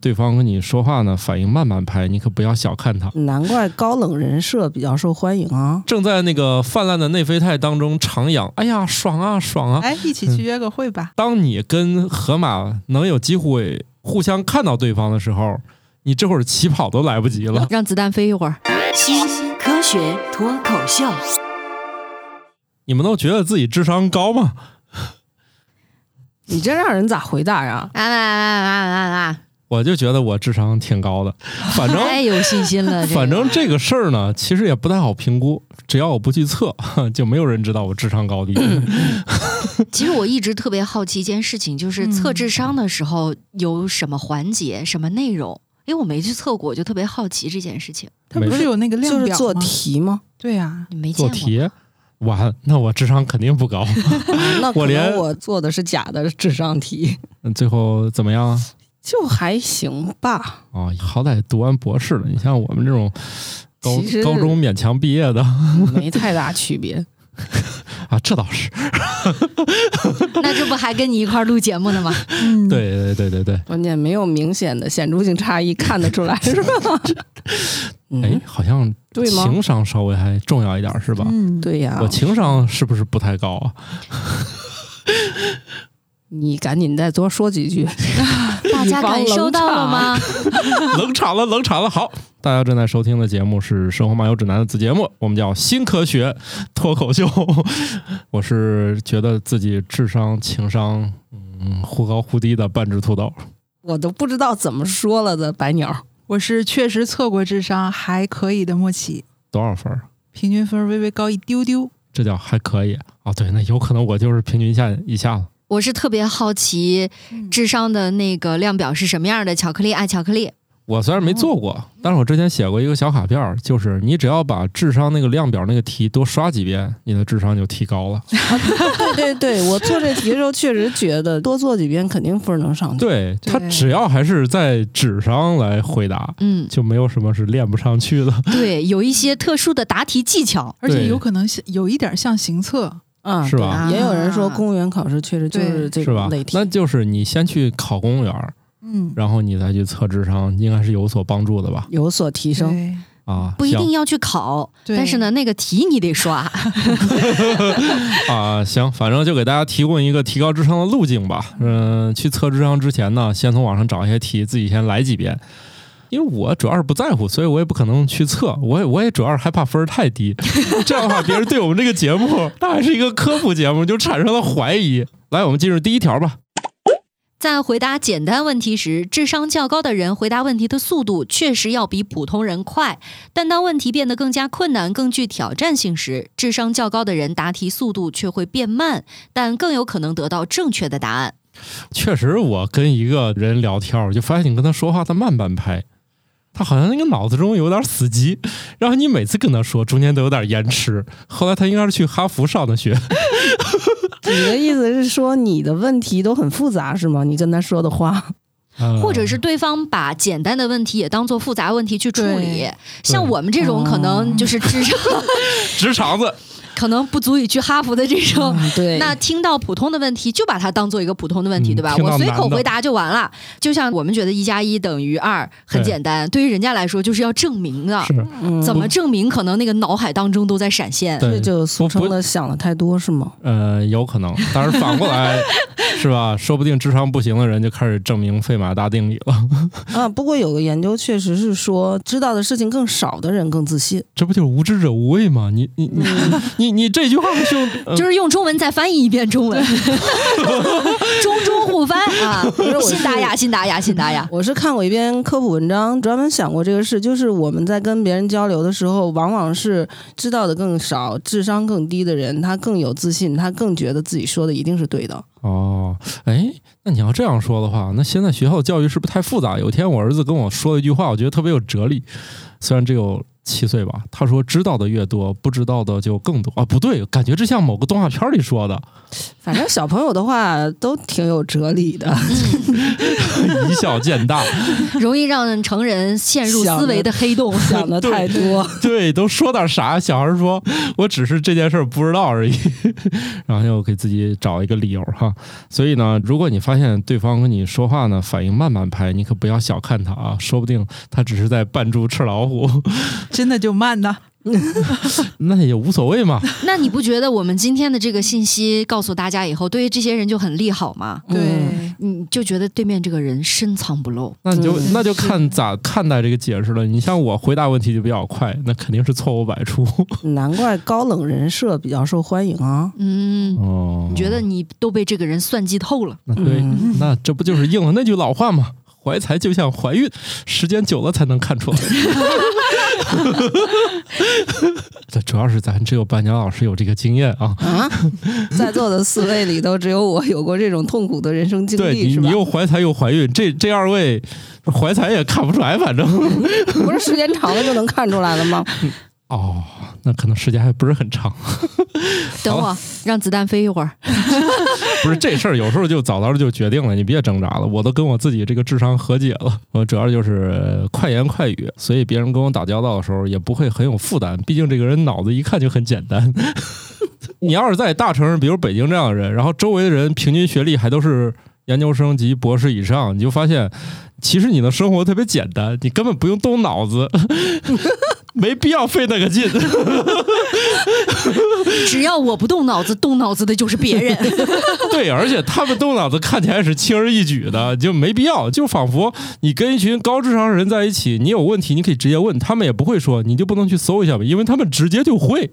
对方跟你说话呢，反应慢半拍，你可不要小看他。难怪高冷人设比较受欢迎啊！正在那个泛滥的内啡肽当中徜徉，哎呀，爽啊爽啊！哎，一起去约个会吧。当你跟河马能有机会互相看到对方的时候，你这会儿起跑都来不及了。让子弹飞一会儿。新科学脱口秀，你们都觉得自己智商高吗？你这让人咋回答呀？啊啊啊啊啊！我就觉得我智商挺高的，反正太有信心了。反正这个事儿呢，其实也不太好评估。只要我不去测，就没有人知道我智商高低。其实我一直特别好奇一件事情，就是测智商的时候有什么环节、什么内容？因为我没去测过，我就特别好奇这件事情。它不是有那个量表就是做吗？题吗？对呀，你没见过？做题完，那我智商肯定不高。那可我连能我做的是假的智商题，嗯最后怎么样啊？就还行吧。哦，好歹读完博士了。你像我们这种高高中勉强毕业的 没太大区别。啊，这倒是。那这不还跟你一块儿录节目呢吗？嗯，对对对对对。关键没有明显的显著性差异，看得出来是吧？嗯哎，好像对吗情商稍微还重要一点，是吧？嗯，对呀，我情商是不是不太高啊？你赶紧再多说几句。大家感受到了吗？冷场了，冷场了。好，大家正在收听的节目是《生活漫游指南》的子节目，我们叫新科学脱口秀。我是觉得自己智商、情商，嗯，忽高忽低的半只土豆。我都不知道怎么说了的白鸟，我是确实测过智商还可以的莫奇，多少分？平均分微微高一丢丢。这叫还可以啊？对，那有可能我就是平均线以下了。我是特别好奇智商的那个量表是什么样的。巧克力爱巧克力，我虽然没做过，但是我之前写过一个小卡片儿，就是你只要把智商那个量表那个题多刷几遍，你的智商就提高了。对对对，我做这题的时候确实觉得多做几遍肯定分能上去。对他只要还是在纸上来回答，嗯，就没有什么是练不上去的。对，有一些特殊的答题技巧。而且有可能像有一点像行测，啊，是吧也有人说啊公务员考试确实就是这是吧种类？题那。就是你先去考公务员儿，嗯，然后你再去测智商，应该是有所帮助的吧？有所提升，对啊，不一定要去考，对但是呢，那个题你得刷。啊，行，反正就给大家提供一个提高智商的路径吧。嗯、去测智商之前呢，先从网上找一些题，自己先来几遍。因为我主要是不在乎，所以我也不可能去测。我也我也主要是害怕分儿太低，这样的话，别人对我们这个节目，它还是一个科普节目，就产生了怀疑。来，我们进入第一条吧。在回答简单问题时，智商较高的人回答问题的速度确实要比普通人快，但当问题变得更加困难、更具挑战性时，智商较高的人答题速度却会变慢，但更有可能得到正确的答案。确实，我跟一个人聊天，我就发现你跟他说话，他慢半拍，他好像那个脑子中有点死机，然后你每次跟他说，中间都有点延迟。后来他应该是去哈佛上的学，你的意思是说你的问题都很复杂是吗？你跟他说的话，呃或者是对方把简单的问题也当做复杂问题去处理。像我们这种可能就是智商 直肠子。可能不足以去哈佛的这种，嗯对，那听到普通的问题就把它当做一个普通的问题，嗯对吧？我随口回答就完了。就像我们觉得一加一等于二很简单，对于人家来说就是要证明的。是，嗯怎么证明？可能那个脑海当中都在闪现。对这就俗称的想的太多是吗？呃，有可能，但是反过来 是吧？说不定智商不行的人就开始证明费马大定理了，啊，不过有个研究确实是说，知道的事情更少的人更自信。这不就是无知者无畏吗？你你你你你这句话不就、呃就是用中文再翻译一遍中文，中中互翻啊！信达雅，信达雅，信达雅。我是看过一篇科普文章，专门想过这个事，就是我们在跟别人交流的时候，往往是知道的更少、智商更低的人，他更有自信，他更觉得自己说的一定是对的。哦，哎，那你要这样说的话，那现在学校教育是不是太复杂？有一天我儿子跟我说了一句话，我觉得特别有哲理，虽然只有七岁吧，他说知道的越多，不知道的就更多啊。不对，感觉这像某个动画片里说的，反正小朋友的话都挺有哲理的。以小见大，容易让成人陷入思维的黑洞。想的 太多，对，都说点啥？小孩说我只是这件事儿不知道而已，然后又给自己找一个理由哈。所以呢，如果你发现对方跟你说话呢反应慢半拍，你可不要小看他啊，说不定他只是在扮猪吃老虎，真的就慢呢。那也无所谓嘛。那你不觉得我们今天的这个信息告诉大家以后，对于这些人就很利好吗？嗯对，你就觉得对面这个人深藏不露。那你就嗯那就看咋看待这个解释了。你像我回答问题就比较快，那肯定是错误百出。难怪高冷人设比较受欢迎啊。嗯，哦，你觉得你都被这个人算计透了？那对，嗯那这不就是应了那句老话吗？怀才就像怀孕，时间久了才能看出来。这主要是咱只有伴娘老师有这个经验啊。啊，在座的四位里头，只有我有过这种痛苦的人生经历，对你？又怀才又怀孕，这这二位怀才也看不出来，反正 不是时间长了就能看出来了吗？哦，那可能时间还不是很长。等我让子弹飞一会儿。不是这事儿，有时候就早早的就决定了，你别挣扎了。我都跟我自己这个智商和解了。我主要就是快言快语，所以别人跟我打交道的时候也不会很有负担。毕竟这个人脑子一看就很简单。你要是在大城市，比如北京这样的人，然后周围的人平均学历还都是研究生及博士以上，你就发现，其实你的生活特别简单，你根本不用动脑子，没必要费那个劲。只要我不动脑子，动脑子的就是别人。对，而且他们动脑子看起来是轻而易举的，就没必要。就仿佛你跟一群高智商人在一起，你有问题你可以直接问，他们也不会说，你就不能去搜一下吗，因为他们直接就会，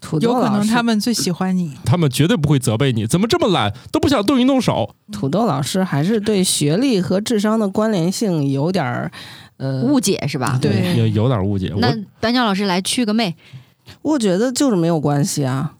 土豆老师有可能他，们最喜欢你。他们绝对不会责备你，怎么这么懒，都不想动一动手。土豆老师还是对学历和智商的关联性有点儿呃误解是吧？对有有点误解。那白鸟老师来去个妹，我觉得就是没有关系啊。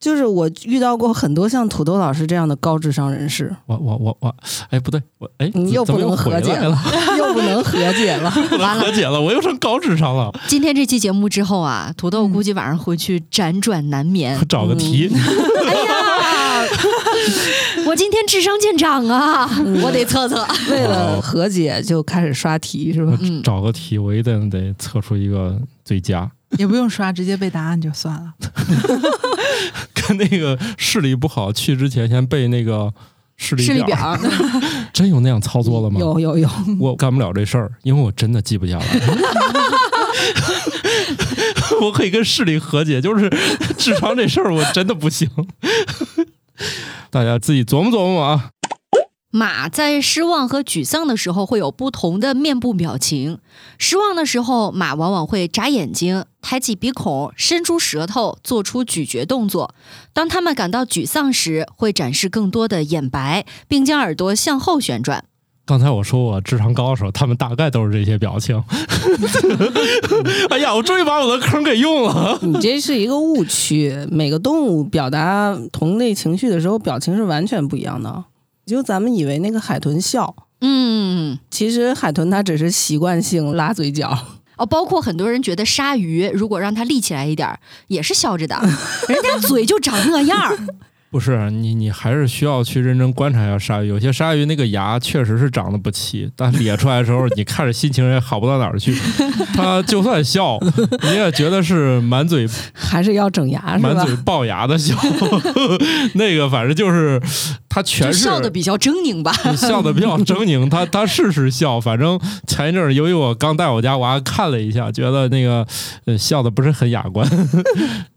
就是我遇到过很多像土豆老师这样的高智商人士，我我我我，哎，不对，我哎，你 又不能和解了，又 不能和解了。完了和解了，我又成高智商了。今天这期节目之后啊，土豆估计晚上回去辗转难眠。我找个题，哎呀，我今天智商见长啊，我得测测。为了和解，就开始刷题是吧？嗯找个题，我一定得测出一个最佳。也不用刷，直接背答案就算了。跟那个视力不好，去之前先背那个视力视力表，真有那样操作了吗？有有有，我干不了这事儿，因为我真的记不下来。我可以跟视力和解，就是智商这事儿我真的不行。大家自己琢磨琢磨啊。马在失望和沮丧的时候会有不同的面部表情。失望的时候，马往往会眨眼睛、抬起鼻孔、伸出舌头，做出咀嚼动作。当他们感到沮丧时，会展示更多的眼白，并将耳朵向后旋转。刚才我说我智商高的时候，他们大概都是这些表情。哎呀，我终于把我的坑给用了。你这是一个误区。每个动物表达同类情绪的时候，表情是完全不一样的。就咱们以为那个海豚笑，嗯，其实海豚它只是习惯性拉嘴角。哦，包括很多人觉得鲨鱼如果让它立起来一点，也是笑着的，人家嘴就长那样儿。不是你，你还是需要去认真观察一下鲨鱼。有些鲨鱼那个牙确实是长得不齐，但咧出来的时候，你看着心情也好不到哪儿去。它就算笑，你也觉得是满嘴还是要整牙是吧满嘴？龅牙的笑。那个反正就是它全就是笑的比较狰狞吧。笑的比较狰狞，他他是是笑，反正前一阵儿由于我刚带我家娃看了一下，觉得那个呃笑的不是很雅观。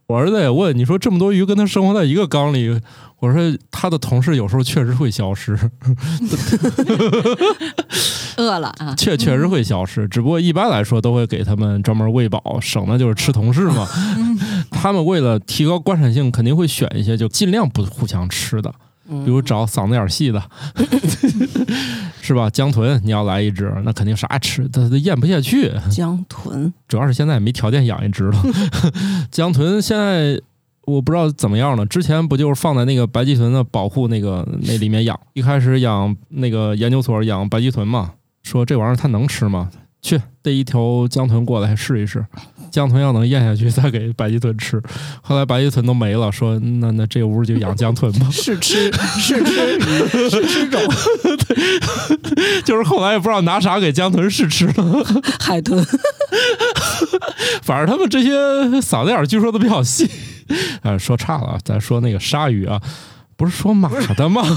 我儿子也问你说这么多鱼跟他生活在一个缸里，我说他的同事有时候确实会消失，饿了啊，确确实会消失，只不过一般来说都会给他们专门喂饱，省的就是吃同事嘛。他们为了提高观赏性，肯定会选一些就尽量不互相吃的。比如找嗓子眼儿细的，是吧？江豚你要来一只，那肯定啥吃，它它咽不下去。江豚，主要是现在没条件养一只了。江豚现在我不知道怎么样了，之前不就是放在那个白鳍豚的保护那个那里面养？一开始养那个研究所养白鳍豚嘛，说这玩意儿它能吃吗？去逮一条江豚过来试一试，江豚要能咽下去，再给白鳍豚吃。后来白鳍豚都没了，说那那这屋就养江豚吧。试吃试吃试吃种 就是后来也不知道拿啥给江豚试吃了，海豚，反正他们这些嗓子眼据说都比较细。呃，说差了啊，咱说那个鲨鱼啊，不是说马的吗？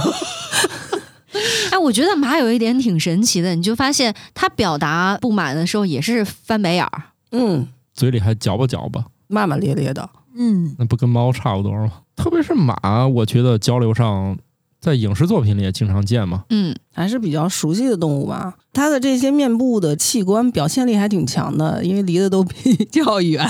哎，我觉得马有一点挺神奇的，你就发现它表达不满的时候也是翻白眼儿。嗯，嘴里还嚼吧嚼吧，骂骂咧咧的，嗯，那不跟猫差不多吗？特别是马，我觉得交流上，在影视作品里也经常见嘛。嗯，还是比较熟悉的动物吧。它的这些面部的器官表现力还挺强的，因为离得都比较远。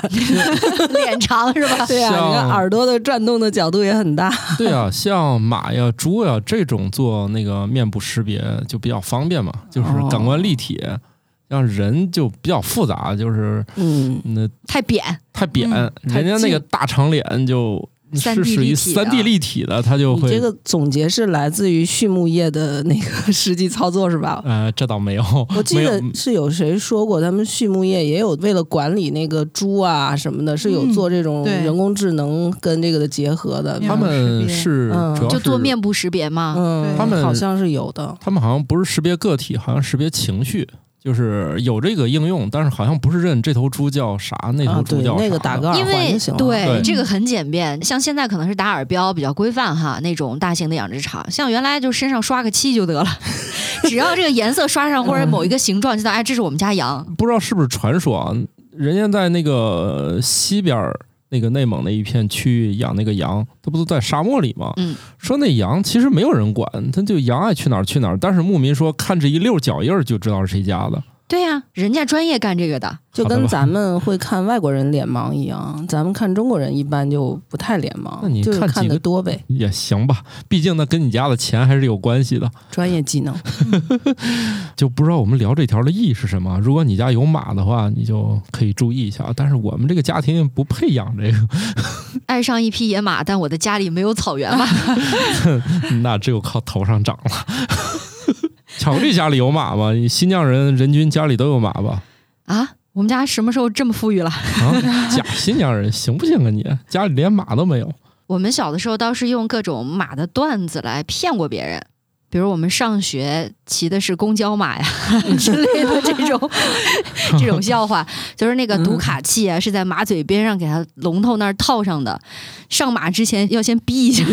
脸长是吧？对啊，你看耳朵的转动的角度也很大。对啊，像马呀、猪呀这种做那个面部识别就比较方便嘛，就是感官立体。像人就比较复杂，就是嗯，那太扁，太扁，人家那个大长脸就三是 D 属于立体的三 D 立体的，它就会你这个总结是来自于畜牧业的那个实际操作是吧？呃，这倒没有，我记得是有谁说过，他们畜牧业也有为了管理那个猪啊什么的，是有嗯做这种人工智能跟这个的结合的。他们是嗯主要就做面部识别嘛。嗯，他们好像是有的。他们好像不是识别个体，好像识别情绪，就是有这个应用，但是好像不是认这头猪叫啥，那头猪叫，啥。那个打个耳因为环就行了。对对这个很简便，像现在可能是打耳标比较规范哈，那种大型的养殖场，像原来就身上刷个漆就得了，只要这个颜色刷上或者某一个形状，就知道哎，这是我们家羊。不知道是不是传说啊？人家在那个西边儿那个内蒙那一片区域养那个羊，它不都在沙漠里吗？嗯，说那羊其实没有人管，它就羊爱去哪儿去哪儿。但是牧民说，看这一溜脚印儿就知道是谁家的。对呀、人家专业干这个的。就跟咱们会看外国人脸盲一样，咱们看中国人一般就不太脸盲，那你就是看看的多呗，也行吧，毕竟那跟你家的钱还是有关系的。专业技能。就不知道我们聊这条的意义是什么。如果你家有马的话，你就可以注意一下。但是我们这个家庭不配养这个，爱上一匹野马，但我的家里没有草原嘛。那只有靠头上长了。巧克力家里有马吗？你新疆人人均家里都有马吧？啊，我们家什么时候这么富裕了？啊，假新疆人行不行啊你？家里连马都没有。我们小的时候倒是用各种马的段子来骗过别人，比如我们上学骑的是公交马呀 之类的这种 这种笑话，就是那个读卡器啊是在马嘴边上给它龙头那儿套上的，上马之前要先逼一下。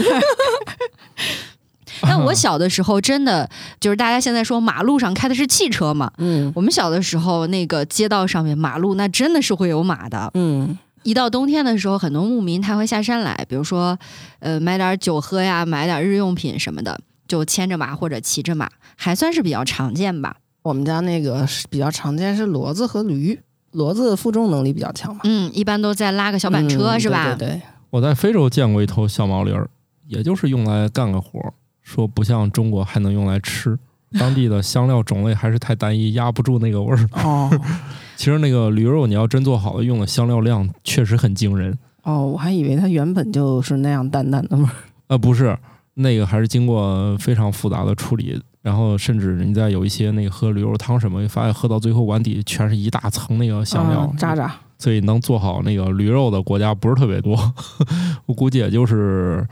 但我小的时候真的就是大家现在说马路上开的是汽车嘛，嗯。我们小的时候那个街道上面马路那真的是会有马的，嗯。一到冬天的时候，很多牧民他会下山来，比如说，呃，买点酒喝呀，买点日用品什么的，就牵着马或者骑着马，还算是比较常见吧。我们家那个是比较常见是骡子和驴，骡子负重能力比较强嘛，嗯，一般都在拉个小板车、嗯是吧？对对对，我在非洲见过一头小毛驴儿，也就是用来干个活儿，说不像中国还能用来吃。当地的香料种类还是太单一，压不住那个味儿。哦 其实那个驴肉你要真做好了，用的香料量确实很惊人。哦，我还以为它原本就是那样淡淡的味儿。呃，不是，那个还是经过非常复杂的处理，然后甚至你在有一些那个喝驴肉汤什么，发现喝到最后碗底全是一大层那个香料啊，渣渣。所以能做好那个驴肉的国家不是特别多，我估计也就是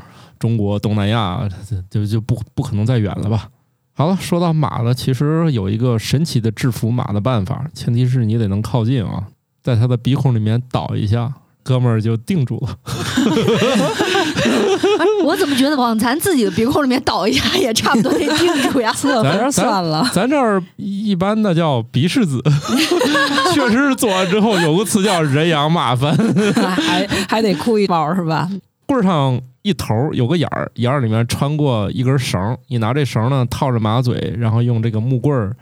中国、东南亚，就就不不可能再远了吧。好了，说到马了，其实有一个神奇的制服马的办法，前提是你得能靠近啊，在它的鼻孔里面倒一下，哥们儿就定住了。哎 我怎么觉得往咱自己的鼻孔里面倒一下 也差不多得定住呀？侧咱门算了，咱这儿一般的叫鼻拭子，确实是做完之后有个词叫人仰马翻，还还得哭一包是吧？棍儿上一头儿有个眼儿，眼儿里面穿过一根绳儿，你拿这绳呢套着马嘴，然后用这个木棍儿，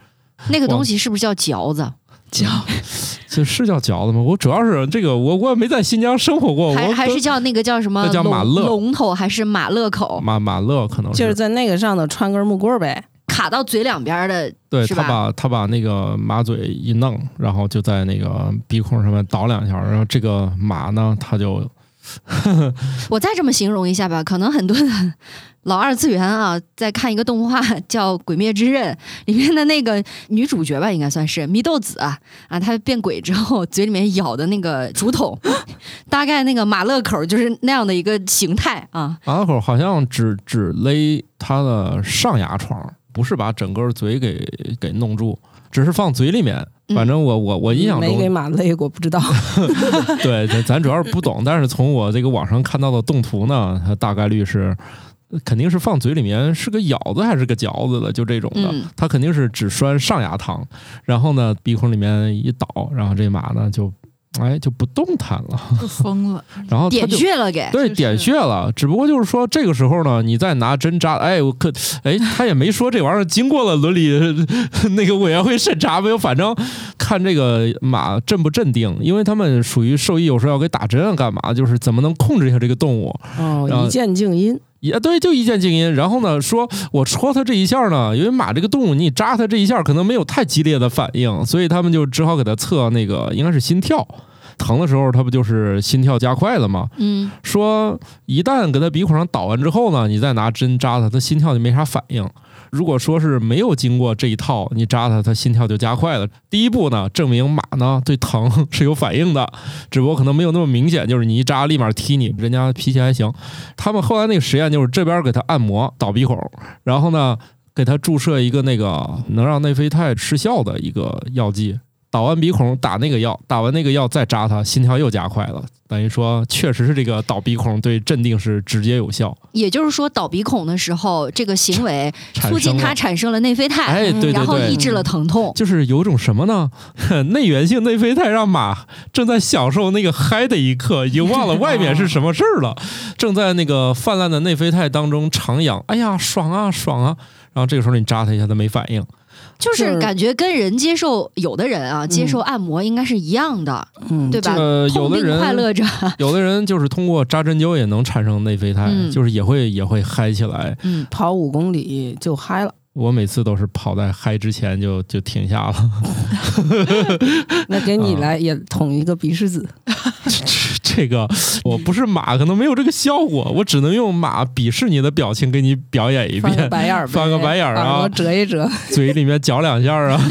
那个东西是不是叫嚼子？嚼 这是叫嚼子吗？我主要是这个，我我也没在新疆生活过，还我还是叫那个叫什么那叫马龙勒龙头还是马勒口？马马勒可能就是在那个上头穿根木棍儿呗。卡到嘴两边的，对他把他把那个马嘴一弄，然后就在那个鼻孔上面倒两下，然后这个马呢，它就 我再这么形容一下吧，可能很多的老二次元啊，在看一个动画 叫《鬼灭之刃》，里面的那个女主角吧，应该算是祢豆子啊，啊，她变鬼之后嘴里面咬的那个竹筒，大概那个马勒口就是那样的一个形态啊。马勒口好像只只勒她的上牙床，不是把整个嘴给给弄住，只是放嘴里面。反正我我我印象中没给马勒过，不知道。对，咱咱主要是不懂，但是从我这个网上看到的动图呢，它大概率是肯定是放嘴里面是个咬子还是个嚼子的，就这种的，嗯它肯定是只拴上牙膛，然后呢鼻孔里面一倒，然后这马呢就哎就不动弹了，就疯了。然后它就。穴了给，就是对点穴了，只不过就是说这个时候呢，你再拿针扎，哎，我可，哎，他也没说这玩意儿经过了伦理 那个委员会审查没有，反正看这个马镇不镇定，因为他们属于兽医，有时候要给打针啊，干嘛？就是怎么能控制一下这个动物？然哦，后一键静音。也对，就一键静音。然后呢，说我戳它这一下呢，因为马这个动物，你扎它这一下可能没有太激烈的反应，所以他们就只好给它测那个应该是心跳。疼的时候，它不就是心跳加快了吗？嗯，说一旦给它鼻孔上倒完之后呢，你再拿针扎它，它心跳就没啥反应。如果说是没有经过这一套，你扎它，它心跳就加快了。第一步呢，证明马呢对疼是有反应的，只不过可能没有那么明显，就是你一扎立马踢你，人家脾气还行。他们后来那个实验就是这边给它按摩倒鼻孔，然后呢给它注射一个那个能让内啡肽失效的一个药剂。倒完鼻孔打那个药，打完那个药再扎它，心跳又加快了。等于说，确实是这个倒鼻孔对镇定是直接有效，也就是说，倒鼻孔的时候，这个行为促进生了它产生了内啡肽，哎，对对然后抑，制了疼痛。就是有种什么呢？内源性内啡肽让马正在享受那个嗨的一刻，已经忘了外面是什么事儿了，正在那个泛滥的内啡肽当中徜徉。哎呀，爽啊爽啊！然后这个时候你扎它一下，它没反应。就是是感觉跟人接受有的人啊，接受按摩应该是一样的，嗯，对吧？呃，有的人快乐着，有的人就是通过扎针灸也能产生内啡肽，嗯就是也会也会嗨起来。嗯，跑五公里就嗨了。我每次都是跑在嗨之前就就停下了。那给你啊来也捅一个鼻屎子。这个我不是马，可能没有这个效果，我只能用马鄙视你的表情给你表演一翻个遍，白眼儿，翻个白眼儿啊折一折。嘴里面嚼两下啊。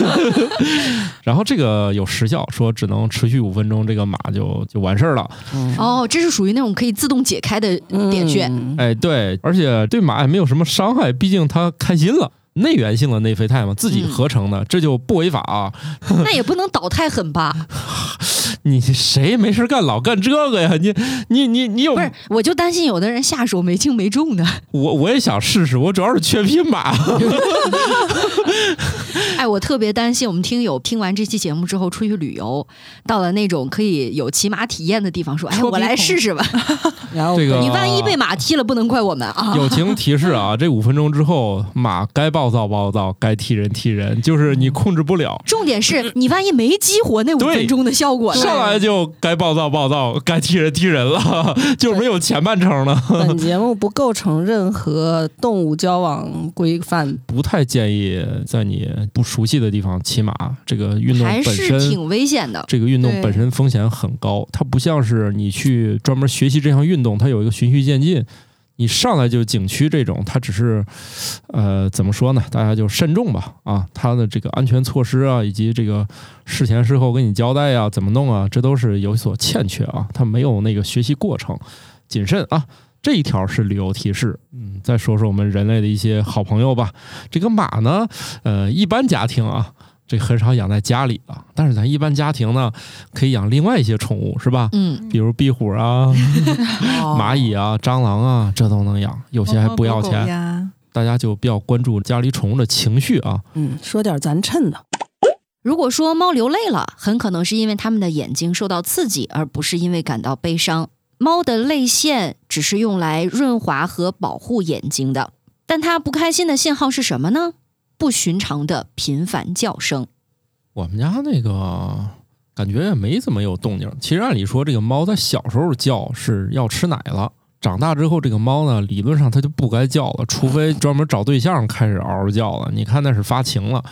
然后这个有时效，说只能持续五分钟，这个马就就完事儿了。嗯哦，这是属于那种可以自动解开的点穴。嗯哎，对，而且对马也没有什么伤害，毕竟它开心了。内源性的内啡肽嘛，自己合成的，这就不违法啊！那也不能倒太狠吧？你谁没事干老干这个呀？你你你你有不是，我就担心有的人下手没轻没重的。我我也想试试，我主要是缺匹马。哎，我特别担心我们听友听完这期节目之后出去旅游，到了那种可以有骑马体验的地方，说：“哎，我来试试吧。然后这个你万一被马踢了，不能怪我们啊。友情提示啊，这五分钟之后，马该暴躁暴躁，该踢人踢人，就是你控制不了。重点是你万一没激活那五分钟的效果呢？上来就该暴躁暴躁，该踢人踢人了，就没有前半程了。本节目不构成任何动物交往规范。不太建议在你不熟悉的地方骑马，这个运动还本身。是挺危险的。这个运动本身风险很高，它不像是你去专门学习这项运动，它有一个循序渐进。你上来就景区这种，它只是，呃，怎么说呢？大家就慎重吧，啊，它的这个安全措施啊，以及这个事前事后给你交代呀、怎么弄啊，这都是有所欠缺啊，它没有那个学习过程，谨慎啊。这一条是旅游提示，嗯，再说说我们人类的一些好朋友吧。这个马呢，呃，一般家庭啊，这很少养在家里了，但是咱一般家庭呢，可以养另外一些宠物，是吧？嗯，比如壁虎啊、蚂蚁啊、蟑螂啊，这都能养，有些还不要钱。呀大家就比较关注家里宠物的情绪啊。嗯，说点咱趁的。如果说猫流泪了，很可能是因为它们的眼睛受到刺激，而不是因为感到悲伤。猫的泪腺只是用来润滑和保护眼睛的，但它不开心的信号是什么呢？不寻常的频繁叫声。我们家那个感觉也没怎么有动静。其实按理说，这个猫在小时候叫是要吃奶了。长大之后，这个猫呢，理论上它就不该叫了，除非专门找对象开始嗷嗷叫了。你看那是发情了。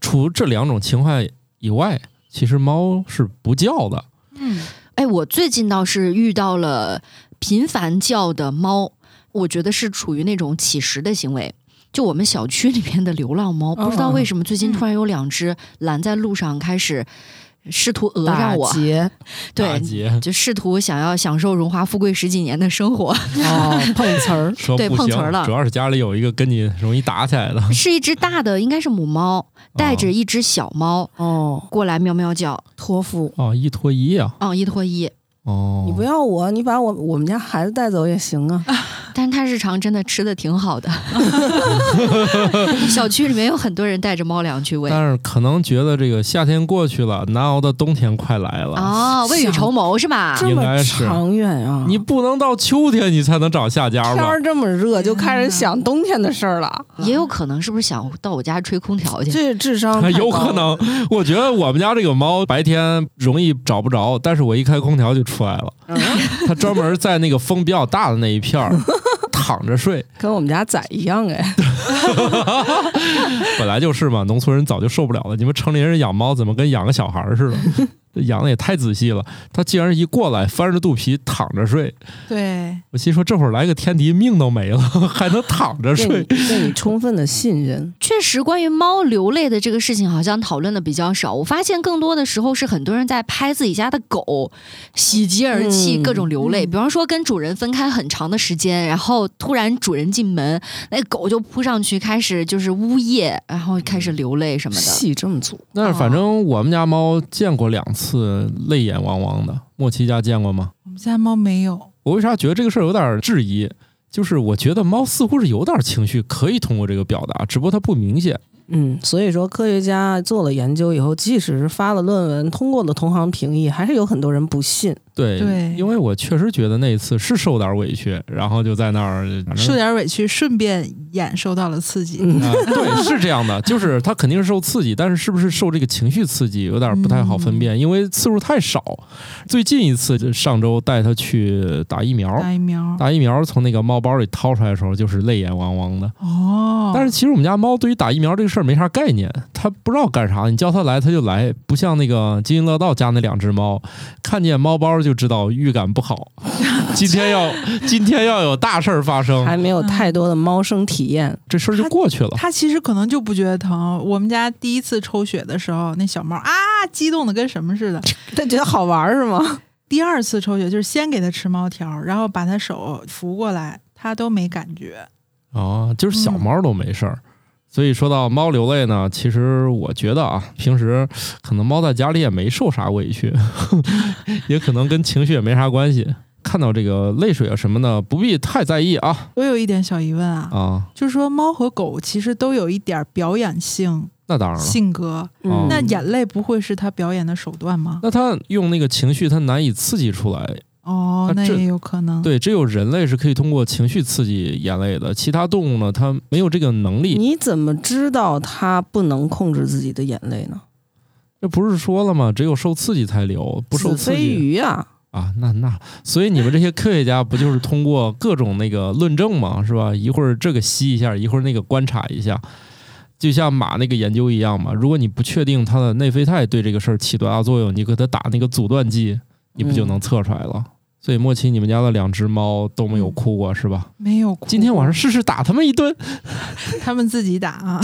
除这两种情况以外，其实猫是不叫的。嗯，哎，我最近倒是遇到了频繁叫的猫，我觉得是处于那种乞食的行为。就我们小区里面的流浪猫，不知道为什么最近突然有两只拦在路上，开始试图讹打上我，劫 对，就试图想要享受荣华富贵十几年的生活。哦，碰瓷儿，对说不行碰瓷儿了主要是家里有一个跟你容易打起来的。是一只大的，应该是母猫，带着一只小猫哦，过来喵喵叫。托付。哦，一拖一啊，哦，一拖一，哦，你不要我，你把我我们家孩子带走也行啊。但是它日常真的吃的挺好的。小区里面有很多人带着猫粮去喂。但是可能觉得这个夏天过去了，难熬的冬天快来了。哦，未雨绸缪是吧？这么应该是长远啊！你不能到秋天你才能找下家吧？天儿这么热，就开始想冬天的事儿了。也有可能是不是想到我家吹空调去？这智商有可能，我觉得我们家这个猫白天容易找不着，但是我一开空调就出来了。嗯它专门在那个风比较大的那一片儿躺着睡，跟我们家崽一样哎。本来就是嘛，农村人早就受不了了。你们城里人养猫怎么跟养个小孩似的？这养的也太仔细了。他竟然一过来翻着肚皮躺着睡，对，我心说这会儿来个天敌，命都没了，还能躺着睡？对你充分的信任，确实，关于猫流泪的这个事情，好像讨论的比较少。我发现更多的时候是很多人在拍自己家的狗，喜极而泣，嗯各种流泪。嗯比方说跟主人分开很长的时间，然后突然主人进门，那狗就扑上去开始就是呜咽，然后开始流泪什么的。戏这么足。但是反正我们家猫见过两次泪眼汪汪的，莫奇家见过吗？我们家猫没有，我为啥觉得这个事儿有点质疑？就是我觉得猫似乎是有点情绪，可以通过这个表达，只不过它不明显。嗯，所以说科学家做了研究以后，即使是发了论文，通过了同行评议，还是有很多人不信。对，对因为我确实觉得那一次是受点委屈，然后就在那儿，受点委屈，顺便眼受到了刺激。嗯，啊，对，是这样的，就是他肯定是受刺激，但是是不是受这个情绪刺激，有点不太好分辨，因为次数太少。最近一次就上周带他去打疫苗，打疫苗打疫苗从那个猫包里掏出来的时候，就是泪眼汪汪的。哦，但是其实我们家猫对于打疫苗这个事儿没啥概念，它不知道干啥，你叫它来它就来，不像那个津津乐道家那两只猫，看见猫包就知道预感不好，今天要 今天要有大事儿发生，还没有太多的猫生体验。这事儿就过去了。它其实可能就不觉得疼。我们家第一次抽血的时候，那小猫啊，激动的跟什么似的。它觉得好玩儿是吗？第二次抽血就是先给它吃猫条，然后把它手扶过来，它都没感觉。哦，就是小猫都没事儿。所以说到猫流泪呢，其实我觉得啊，平时可能猫在家里也没受啥委屈，也可能跟情绪也没啥关系。看到这个泪水啊什么的，不必太在意啊我有一点小疑问啊，啊，就是说猫和狗其实都有一点表演性那当然了。性格，哦嗯，那眼泪不会是它表演的手段吗？那它用那个情绪，它难以刺激出来。哦，那也有可能。对，只有人类是可以通过情绪刺激眼泪的，其他动物呢，它没有这个能力。你怎么知道它不能控制自己的眼泪呢？这不是说了吗？只有受刺激才流，不受刺激鱼啊，啊，那那，所以你们这些科学家不就是通过各种那个论证嘛，是吧？一会儿这个吸一下，一会儿那个观察一下，就像马那个研究一样嘛。如果你不确定它的内啡肽对这个事儿起多大作用，你给它打那个阻断剂，你不就能测出来了？所以莫奇，你们家的两只猫都没有哭过是吧？没有哭。今天晚上试试打它们一顿。他们自己打啊，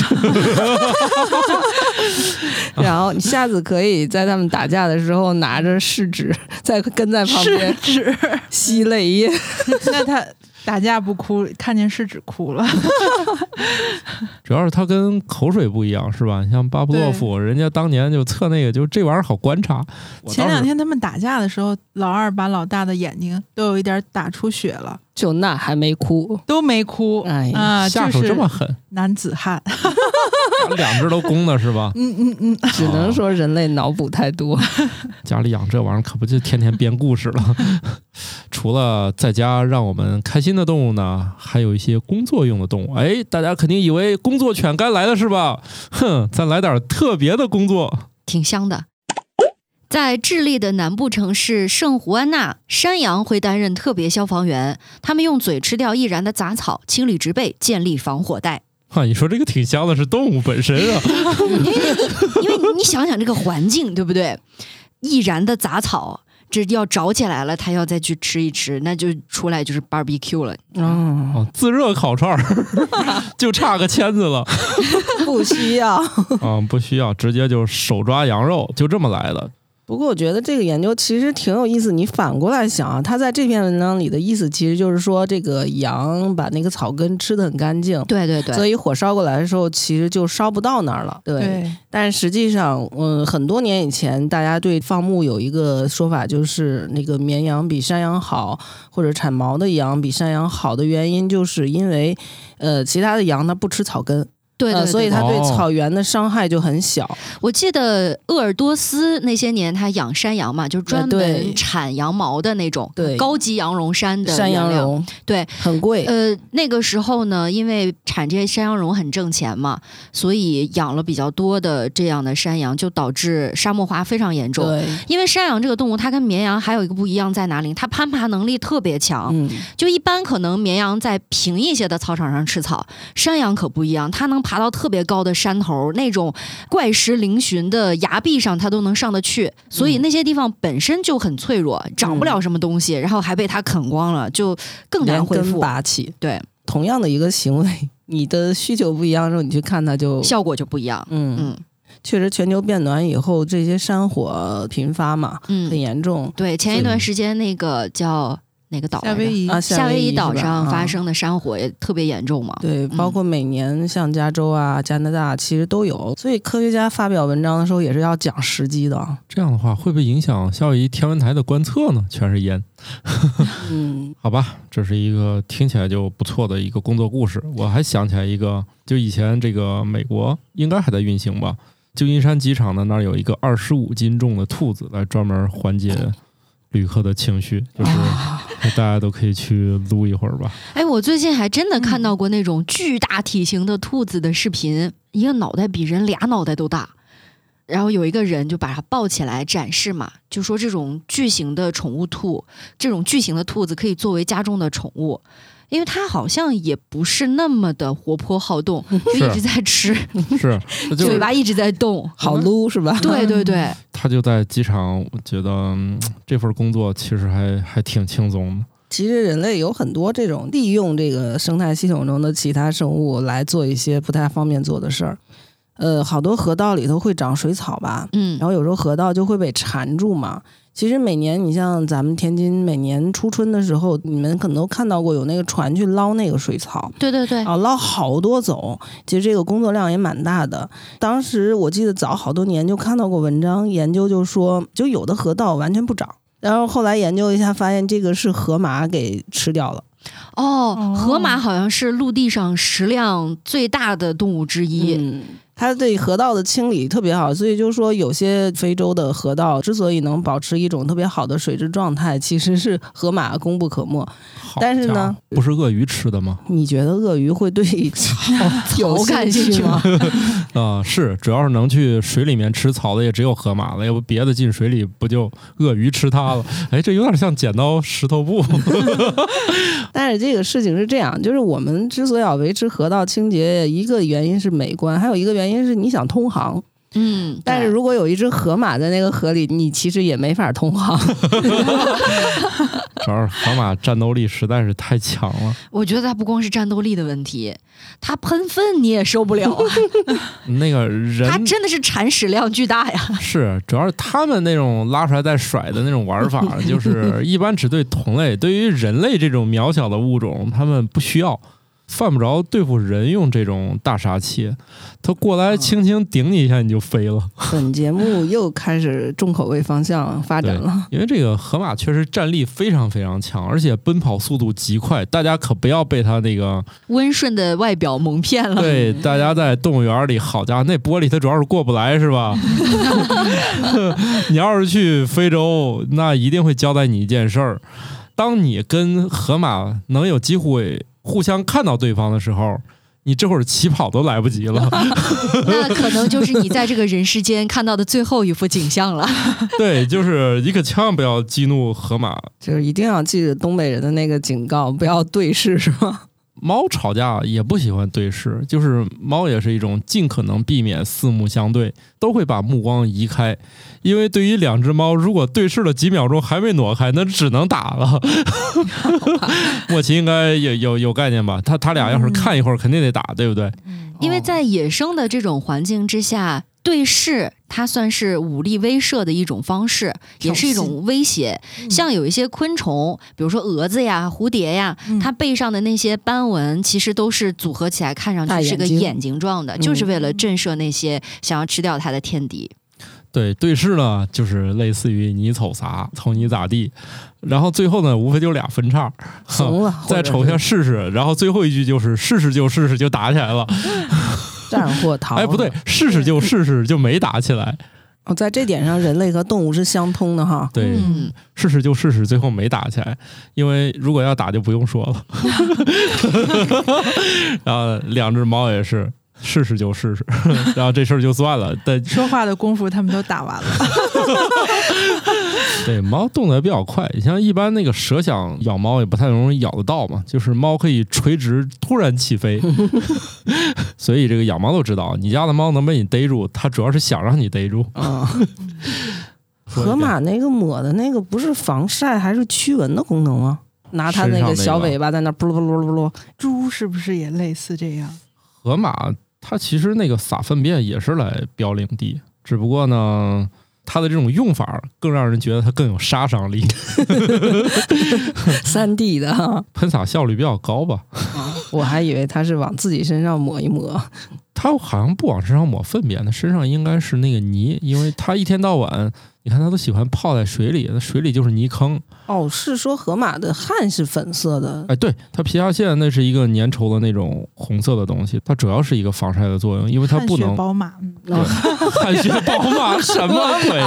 然后你下次可以在他们打架的时候拿着试纸，再跟在旁是边指吸泪液。那他打架不哭，看见试纸哭了。主要是它跟口水不一样，是吧？你像巴布洛夫，人家当年就测那个，就这玩意儿好观察。前两天他们打架的时候，老二把老大的眼睛都有一点打出血了，就那还没哭，都没哭。哎呀啊，下手这么狠，男子汉。把 两只都公的是吧？嗯嗯嗯，只能说人类脑补太多。家里养这玩意儿可不就天天编故事了。除了在家让我们开心的动物呢，还有一些工作用的动物。哎，大家肯定以为工作犬该来了是吧？哼，再来点特别的工作。挺香的。在智利的南部城市圣胡安娜，山羊会担任特别消防员，他们用嘴吃掉易燃的杂草，清理植被，建立防火带。啊，你说这个挺香的，是动物本身啊。因为你想想这个环境，对不对？易燃的杂草，这要着起来了，它要再去吃一吃，那就出来就是 barbecue 了。嗯，哦，自热烤串儿 就差个签子了不需要。嗯、不需要，直接就手抓羊肉，就这么来的。不过我觉得这个研究其实挺有意思。你反过来想啊，他在这篇文章里的意思其实就是说，这个羊把那个草根吃得很干净，对对对，所以火烧过来的时候，其实就烧不到那儿了。对。对，但实际上，嗯，很多年以前，大家对放牧有一个说法，就是那个绵羊比山羊好，或者产毛的羊比山羊好的原因，就是因为，呃，其他的羊它不吃草根，对对呃，所以对它对哦草原的伤害就很小。我记得鄂尔多斯那些年他养山羊嘛，就是专门产羊毛的那种，对高级羊绒衫的山羊。绒对，很贵，呃，那个时候呢，因为产这些山羊绒很挣钱嘛，所以养了比较多的这样的山羊，就导致沙漠化非常严重。对，因为山羊这个动物，它跟绵羊还有一个不一样在哪里？它攀爬能力特别强。嗯，就一般可能绵羊在平一些的草场上吃草，山羊可不一样，它能爬到特别高的山头，那种怪石嶙峋的崖壁上，它都能上得去。所以那些地方本身就很脆弱，长不了什么东西，然后还被它啃光了，就更难恢复。拔起。对，同样的一个行为，你的需求不一样的时候，你去看它就，效果就不一样。嗯嗯确实全球变暖以后，这些山火频发嘛，很嗯，严重。对，前一段时间那个叫哪个岛？夏威夷啊，夏威夷岛上发啊生的山火也特别严重嘛。对，包嗯括每年像加州啊、加拿大，其实都有。所以科学家发表文章的时候也是要讲时机的。这样的话，会不会影响夏威夷天文台的观测呢？全是烟。嗯，好吧，这是一个听起来就不错的一个工作故事。我还想起来一个，就以前这个美国应该还在运行吧，旧金山机场的那儿有一个二十五斤重的兔子，来专门缓解旅客的情绪，就是大家都可以去撸一会儿吧。哎，我最近还真的看嗯到过那种巨大体型的兔子的视频，一个脑袋比人俩脑袋都大。然后有一个人就把它抱起来展示嘛，就说这种巨型的宠物兔，这种巨型的兔子可以作为家中的宠物，因为它好像也不是那么的活泼好动，就一直在吃，是，这就嘴巴一直在动，好撸是吧？对对对，他就在机场，我觉得、嗯这份工作其实还还挺轻松的。其实人类有很多这种利用这个生态系统中的其他生物来做一些不太方便做的事儿。呃，好多河道里头会长水草吧，嗯然后有时候河道就会被缠住嘛。其实每年你像咱们天津，每年初春的时候，你们可能都看到过有那个船去捞那个水草。对对对，啊，捞好多走，其实这个工作量也蛮大的。当时我记得早好多年就看到过文章研究，就说就有的河道完全不长，然后后来研究一下，发现这个是河马给吃掉了。哦，河马哦好像是陆地上食量最大的动物之一，嗯，它对河道的清理特别好，所以就说有些非洲的河道之所以能保持一种特别好的水质状态，其实是河马功不可没。但是呢，不是鳄鱼吃的吗？你觉得鳄鱼会对 有感兴兴趣吗？啊、是，主要是能去水里面吃草的也只有河马了，要不别的进水里不就鳄鱼吃它了？哎，这有点像剪刀石头布。但是这个事情是这样，就是我们之所以要维持河道清洁，一个原因是美观，还有一个原因是你想通航。嗯，但是如果有一只河马在那个河里，你其实也没法通航。主要是河马战斗力实在是太强了，我觉得它不光是战斗力的问题，它喷粪你也受不了啊，那个人它真的是产屎量巨大呀。是，主要是他们那种拉出来再甩的那种玩法，就是一般只对同类，对于人类这种渺小的物种，他们不需要，犯不着对付人用这种大杀器，他过来轻轻顶你一下你就飞了。本节目又开始重口味方向发展了。因为这个河马确实战力非常非常强，而且奔跑速度极快，大家可不要被它那个温顺的外表蒙骗了。对，大家在动物园里，好家伙，那玻璃它主要是过不来，是吧？你要是去非洲，那一定会交代你一件事儿：当你跟河马能有机会互相看到对方的时候，你这会儿起跑都来不及了。那可能就是你在这个人世间看到的最后一幅景象了。对，就是你可千万不要激怒河马。就是一定要记得东北人的那个警告，不要对视，是吗？猫吵架也不喜欢对视，就是猫也是一种尽可能避免四目相对，都会把目光移开，因为对于两只猫，如果对视了几秒钟还没挪开，那只能打了。莫奇应该有有有概念吧？他他俩要是看一会儿，肯定得打，对不对？因为在野生的这种环境之下，对视它算是武力威慑的一种方式，也是一种威胁。像有一些昆虫，比如说蛾子呀、蝴蝶呀，嗯它背上的那些斑纹，其实都是组合起来看上去是个眼睛状的，嗯就是为了震慑那些想要吃掉它的天敌。对，对视呢，就是类似于你瞅啥，瞅你咋地，然后最后呢，无非就俩分叉，怂了，再瞅一下试试，然后最后一句就是试试就试试就打起来了。战或 逃。哎，不对，试试就试试就没打起来。哦，在这点上，人类和动物是相通的哈。对，嗯，试试就试试，最后没打起来，因为如果要打就不用说了。然后两只猫也是试试就试试，然后这事儿就算了。但说话的功夫他们都打完了。对猫动得也比较快，你像一般那个蛇想咬猫也不太容易咬得到嘛，就是猫可以垂直突然起飞，所以这个养猫都知道，你家的猫能被你逮住，它主要是想让你逮住。啊，河马那个抹的那个不是防晒还是驱蚊的功能吗？拿它那个小尾巴在那扑噜扑噜扑噜扑噜，猪是不是也类似这样？河马它其实那个撒粪便也是来标领地，只不过呢，它的这种用法更让人觉得它更有杀伤力，三 D 的哈。喷洒效率比较高吧。我还以为它是往自己身上抹一抹。它好像不往身上抹粪便，它身上应该是那个泥，因为它一天到晚，你看它都喜欢泡在水里，那水里就是泥坑。哦，是说河马的汗是粉色的，哎，对，它皮下腺那是一个粘稠的那种红色的东西，它主要是一个防晒的作用，因为它不能汗血宝马，汗血宝马什么鬼？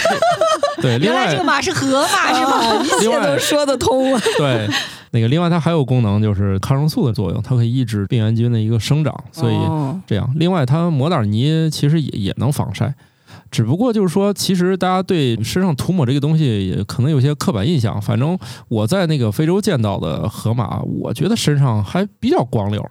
对，另外马是河马啊，一切都说得通啊。对那个另外它还有功能就是抗生素的作用，它可以抑制病原菌的一个生长，所以哦这样。另外它抹点泥其实也也能防晒。只不过就是说，其实大家对身上涂抹这个东西也可能有些刻板印象。反正我在那个非洲见到的河马，我觉得身上还比较光溜。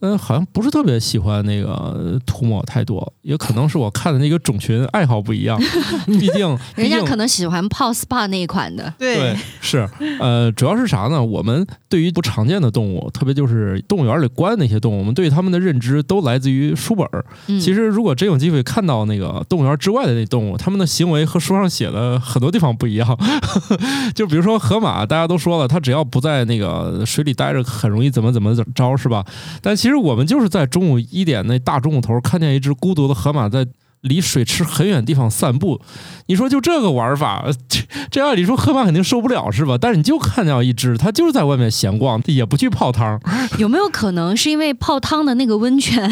嗯，好像不是特别喜欢那个涂抹太多，也可能是我看的那个种群爱好不一样。毕竟，人家可能喜欢泡 SPA 那一款的。对，是，呃，主要是啥呢？我们对于不常见的动物，特别就是动物园里关的那些动物，我们对它们的认知都来自于书本儿。嗯，其实，如果真有机会看到那个动物园之外的那动物，它们的行为和书上写的很多地方不一样。就比如说河马，大家都说了，它只要不在那个水里待着，很容易怎么怎么着，是吧？但其实我们就是在中午一点那大中午头，看见一只孤独的河马在。离水池很远的地方散步，你说就这个玩法，这这按理说河马肯定受不了是吧？但是你就看到一只，它就是在外面闲逛，也不去泡汤，有没有可能是因为泡汤的那个温泉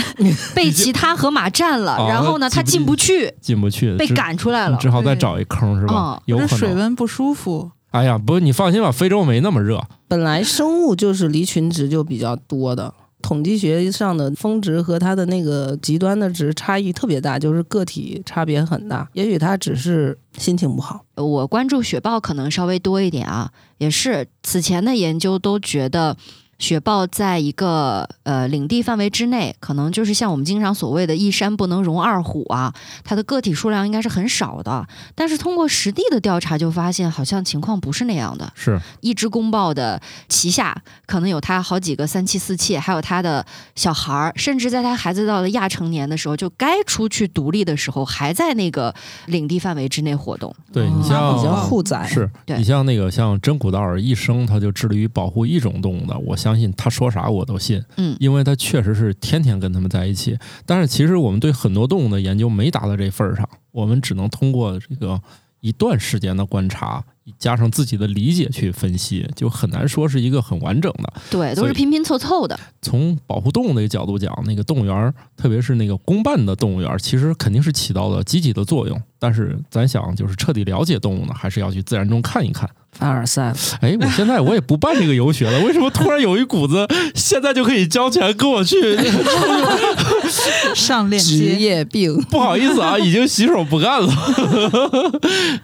被其他河马占了，啊然后呢，它进不去，进不去，被赶出来了？只好再找一坑是吧嗯？有可能。水温不舒服。哎呀，不，你放心吧，非洲没那么热。本来生物就是离群值就比较多的，统计学上的峰值和它的那个极端的值差异特别大，就是个体差别很大。也许他只是心情不好。我关注雪豹可能稍微多一点啊，也是此前的研究都觉得。雪豹在一个呃领地范围之内，可能就是像我们经常所谓的“一山不能容二虎”啊，它的个体数量应该是很少的。但是通过实地的调查，就发现好像情况不是那样的。是，一只公豹的旗下可能有它好几个三妻四妾，还有它的小孩儿，甚至在它孩子到了亚成年的时候，就该出去独立的时候，还在那个领地范围之内活动。对你像比较护崽，是对你像那个像真古道尔一生他就致力于保护一种动物的，我相信他说啥我都信，嗯因为他确实是天天跟他们在一起。但是其实我们对很多动物的研究没达到这份儿上，我们只能通过这个一段时间的观察，加上自己的理解去分析，就很难说是一个很完整的。对，都是拼拼凑凑的。从保护动物的一个角度讲，那个动物园儿，特别是那个公办的动物园儿，其实肯定是起到了积极的作用。但是咱想，就是彻底了解动物呢，还是要去自然中看一看。凡尔赛，哎，我现在我也不办这个游学了，为什么突然有一股子现在就可以交钱跟我去？上链职接，业病。不好意思啊，已经洗手不干了，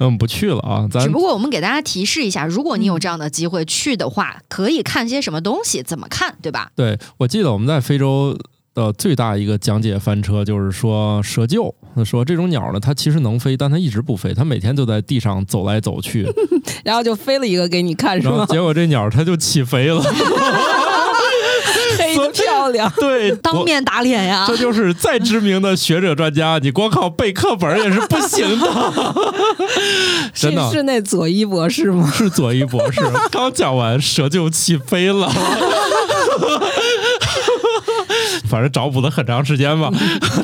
嗯，不去了啊，咱只不过我们给大家提示一下，如果你有这样的机会去的话，可以看些什么东西，怎么看，对吧？对我记得我们在非洲。的最大一个讲解翻车就是说蛇鹫，说这种鸟呢，它其实能飞，但它一直不飞，它每天就在地上走来走去，然后就飞了一个给你看，是吗？结果这鸟它就起飞了，黑的漂亮。对，当面打脸呀！这就是再知名的学者专家，你光靠背课本也是不行的，真的是是那佐伊博士吗？是佐伊博士刚讲完，蛇就起飞了。反正找补了很长时间吧，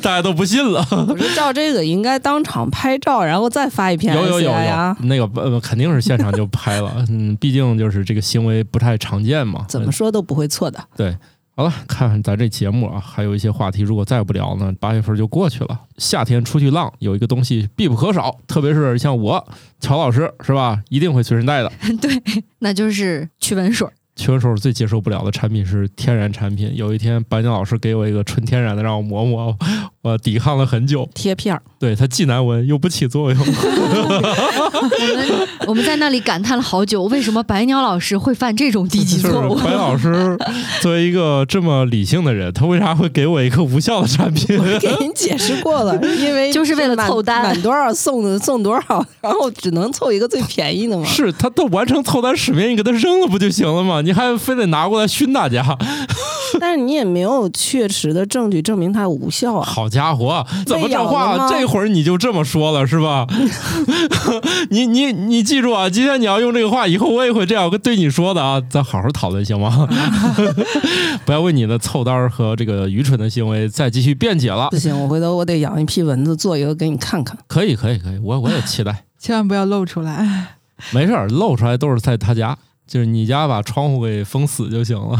大家都不信了。我说照这个应该当场拍照，然后再发一篇有有有有，。那个呃肯定是现场就拍了，嗯，毕竟就是这个行为不太常见嘛。怎么说都不会错的。对？好了，看看咱这节目啊，还有一些话题，如果再不聊呢，八月份就过去了。夏天出去浪，有一个东西必不可少，特别是像我乔老师是吧，一定会随身带的。对，那就是驱蚊水。驱蚊手最接受不了的产品是天然产品。有一天，白鸟老师给我一个纯天然的，让我抹抹，我抵抗了很久。贴片儿，对它既难闻又不起作用。我们我们在那里感叹了好久，为什么白鸟老师会犯这种低级就是错误？白老师 作为一个这么理性的人，他为啥会给我一个无效的产品？我给您解释过了，因为就是为了凑单满多少送的送多少，然后只能凑一个最便宜的嘛。是他都完成凑单使命，你给他扔了不就行了吗？你还非得拿过来熏大家？但是你也没有确实的证据证明它无效啊。好家伙，怎么这话这会儿你就这么说了是吧？你你你记住啊，今天你要用这个话，以后我也会这样跟对你说的啊。咱好好讨论行吗？不要为你的凑单儿和这个愚蠢的行为再继续辩解了不。行，我回头我得养一批蚊子，做一个给你看看。可以可以可以，我我也期待。千万不要露出来。没事儿，露出来都是在他家，就是你家把窗户给封死就行了。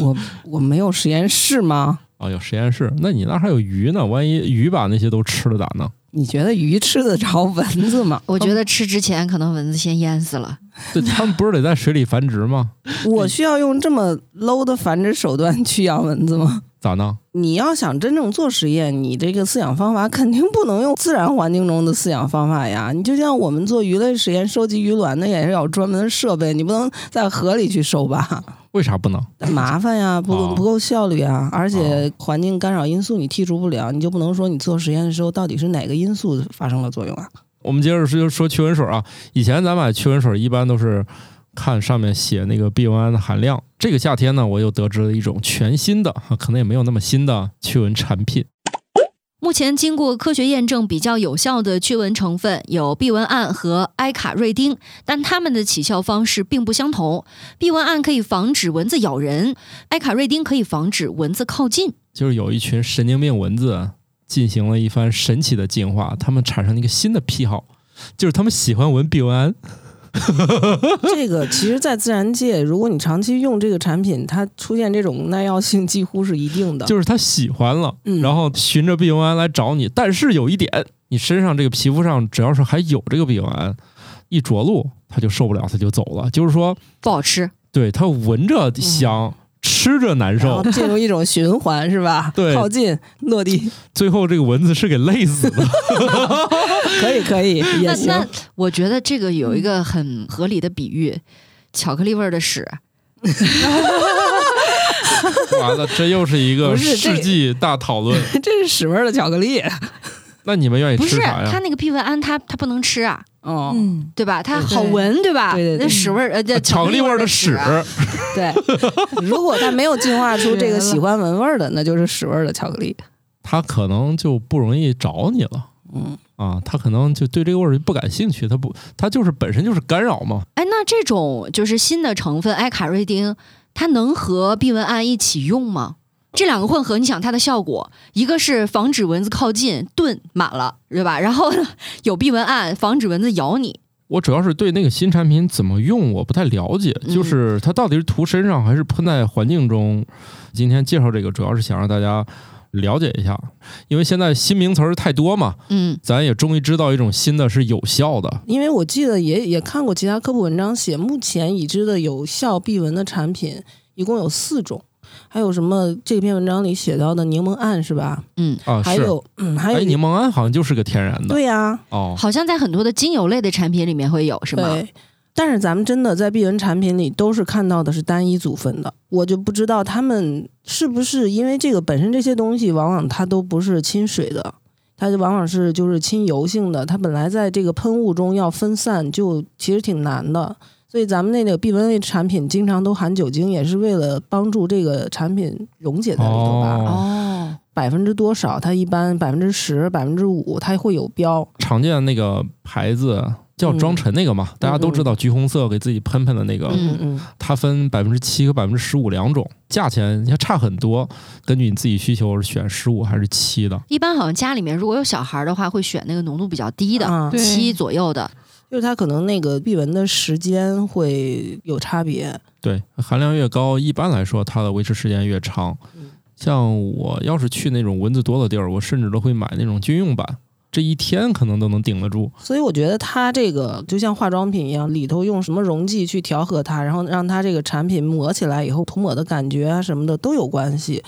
我 我没有实验室吗？哦，有实验室，那你那儿还有鱼呢？万一鱼把那些都吃了咋弄？你觉得鱼吃得着蚊子吗？我觉得吃之前可能蚊子先淹死了。对，他们不是得在水里繁殖吗？我需要用这么 low 的繁殖手段去养蚊子吗？咋弄？你要想真正做实验，你这个饲养方法肯定不能用自然环境中的饲养方法呀。你就像我们做鱼类实验，收集鱼卵，那也是有专门的设备，你不能在河里去收吧？为啥不能？麻烦呀，不哦不够效率啊，而且哦环境干扰因素你剔除不了，你就不能说你做实验的时候到底是哪个因素发生了作用啊？我们接着说说驱蚊水啊。以前咱买驱蚊水一般都是看上面写那个避蚊胺的含量。这个夏天呢，我又得知了一种全新的，啊可能也没有那么新的驱蚊产品。目前经过科学验证比较有效的驱蚊成分有避蚊胺和埃卡瑞丁，但它们的起效方式并不相同。避蚊胺可以防止蚊子咬人，埃卡瑞丁可以防止蚊子靠近。就是有一群神经病蚊子进行了一番神奇的进化，它们产生了一个新的癖好，就是它们喜欢闻避蚊胺。这个其实，在自然界，如果你长期用这个产品，它出现这种耐药性几乎是一定的。就是他喜欢了，嗯然后循着避蚊胺来找你。但是有一点，你身上这个皮肤上只要是还有这个避蚊胺，一着陆它就受不了，它就走了。就是说，不好吃，对它闻着香，吃着难受，进入一种循环，是吧？对靠近落地，最后这个蚊子是给累死的。可以可以也行。那那我觉得这个有一个很合理的比喻，巧克力味儿的屎。完了，这又是一个世纪大讨论。这是屎味儿的巧克力。那你们愿意不是吃啥呀？它那个避蚊胺它，它不能吃啊，哦，嗯，对吧？它好闻，对吧？对对对那屎味儿呃，这巧克力味儿的屎，对，如果它没有进化出这个喜欢闻味儿的，那就是屎味儿的巧克力。它可能就不容易找你了。嗯，啊，它可能就对这个味儿不感兴趣，它不，它就是本身就是干扰嘛。哎，那这种就是新的成分埃卡瑞丁，它能和避蚊胺一起用吗？这两个混合，你想它的效果，一个是防止蚊子靠近，盾满了，对吧？然后呢，有避蚊胺，防止蚊子咬你。我主要是对那个新产品怎么用我不太了解，嗯就是它到底是涂身上还是喷在环境中。今天介绍这个主要是想让大家了解一下，因为现在新名词儿太多嘛，嗯，咱也终于知道一种新的是有效的。因为我记得也也看过其他科普文章写，目前已知的有效避蚊的产品一共有四种，还有什么这篇文章里写到的柠檬胺是吧？嗯，啊，还有嗯，还有哎，柠檬胺好像就是个天然的。对呀、哦，好像在很多的精油类的产品里面会有，是吗？对。但是咱们真的在避蚊产品里都是看到的是单一组分的，我就不知道他们是不是因为这个本身这些东西往往它都不是亲水的，它就往往是就是亲油性的，它本来在这个喷雾中要分散就其实挺难的，所以咱们那个避蚊类产品经常都含酒精，也是为了帮助这个产品溶解在里头吧。哦哦，百分之多少？它一般百分之十、百分之五，它会有标。常见那个牌子叫庄臣那个嘛，大家都知道，橘红色给自己喷喷的那个，嗯嗯嗯，它分百分之七和百分之十五两种，价钱也差很多。根据你自己需求是选十五还是七的。一般好像家里面如果有小孩的话，会选那个浓度比较低的，七左右的。就是它可能那个避蚊的时间会有差别。对，含量越高，一般来说它的维持时间越长嗯。像我要是去那种蚊子多的地儿，我甚至都会买那种军用版，这一天可能都能顶得住。所以我觉得它这个就像化妆品一样，里头用什么溶剂去调和它，然后让它这个产品抹起来以后涂抹的感觉啊什么的都有关系。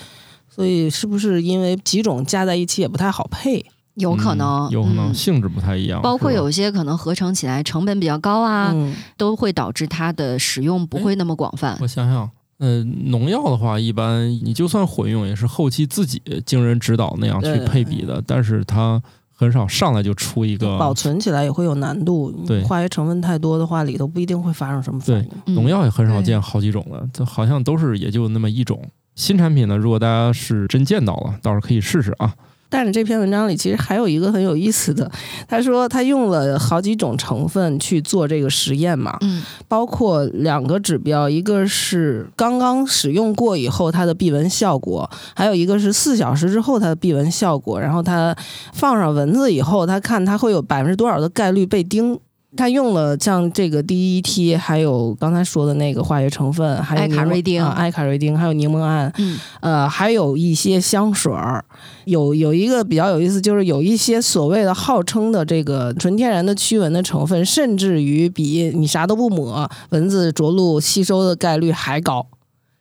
所以是不是因为几种加在一起也不太好配？有可能，嗯有可能嗯性质不太一样，包括有些可能合成起来成本比较高啊，嗯，都会导致它的使用不会那么广泛。我想想，呃，农药的话，一般你就算混用，也是后期自己经人指导那样去配比的，但是它很少上来就出一个保存起来也会有难度。对化学成分太多的话，里头不一定会发生什么反应。嗯农药也很少见好几种的，这好像都是也就那么一种。新产品呢，如果大家是真见到了，倒是可以试试啊。但是这篇文章里其实还有一个很有意思的，他说他用了好几种成分去做这个实验嘛，嗯包括两个指标，一个是刚刚使用过以后它的避蚊效果，还有一个是四小时之后它的避蚊效果。然后他放上蚊子以后，他看它会有百分之多少的概率被叮。他用了像这个 DET，还有刚才说的那个化学成分，还有艾卡瑞丁艾卡瑞丁，还有柠檬胺，嗯呃，还有一些香水儿，有有一个比较有意思，就是有一些所谓的号称的这个纯天然的驱蚊的成分，甚至于比你啥都不抹，蚊子着陆吸收的概率还高。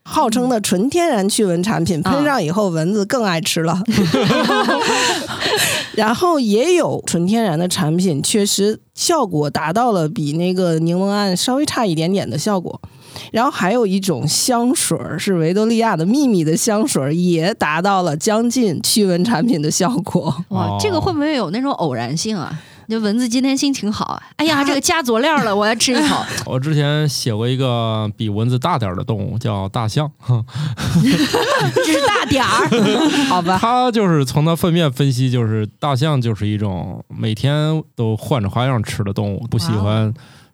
号称的纯天然驱蚊产品，喷上以后蚊子更爱吃了。然后也有纯天然的产品，确实效果达到了比那个柠檬桉稍微差一点点的效果。然后还有一种香水儿是维多利亚的秘密的香水儿，也达到了将近驱蚊产品的效果。哇，哦这个会不会有那种偶然性啊？就蚊子今天心情好，哎呀，这个加佐料了，我要吃一口。我之前写过一个比蚊子大点儿的动物，叫大象。这是大点儿。好吧，它就是从它粪便分析，就是大象就是一种每天都换着花样吃的动物，不喜欢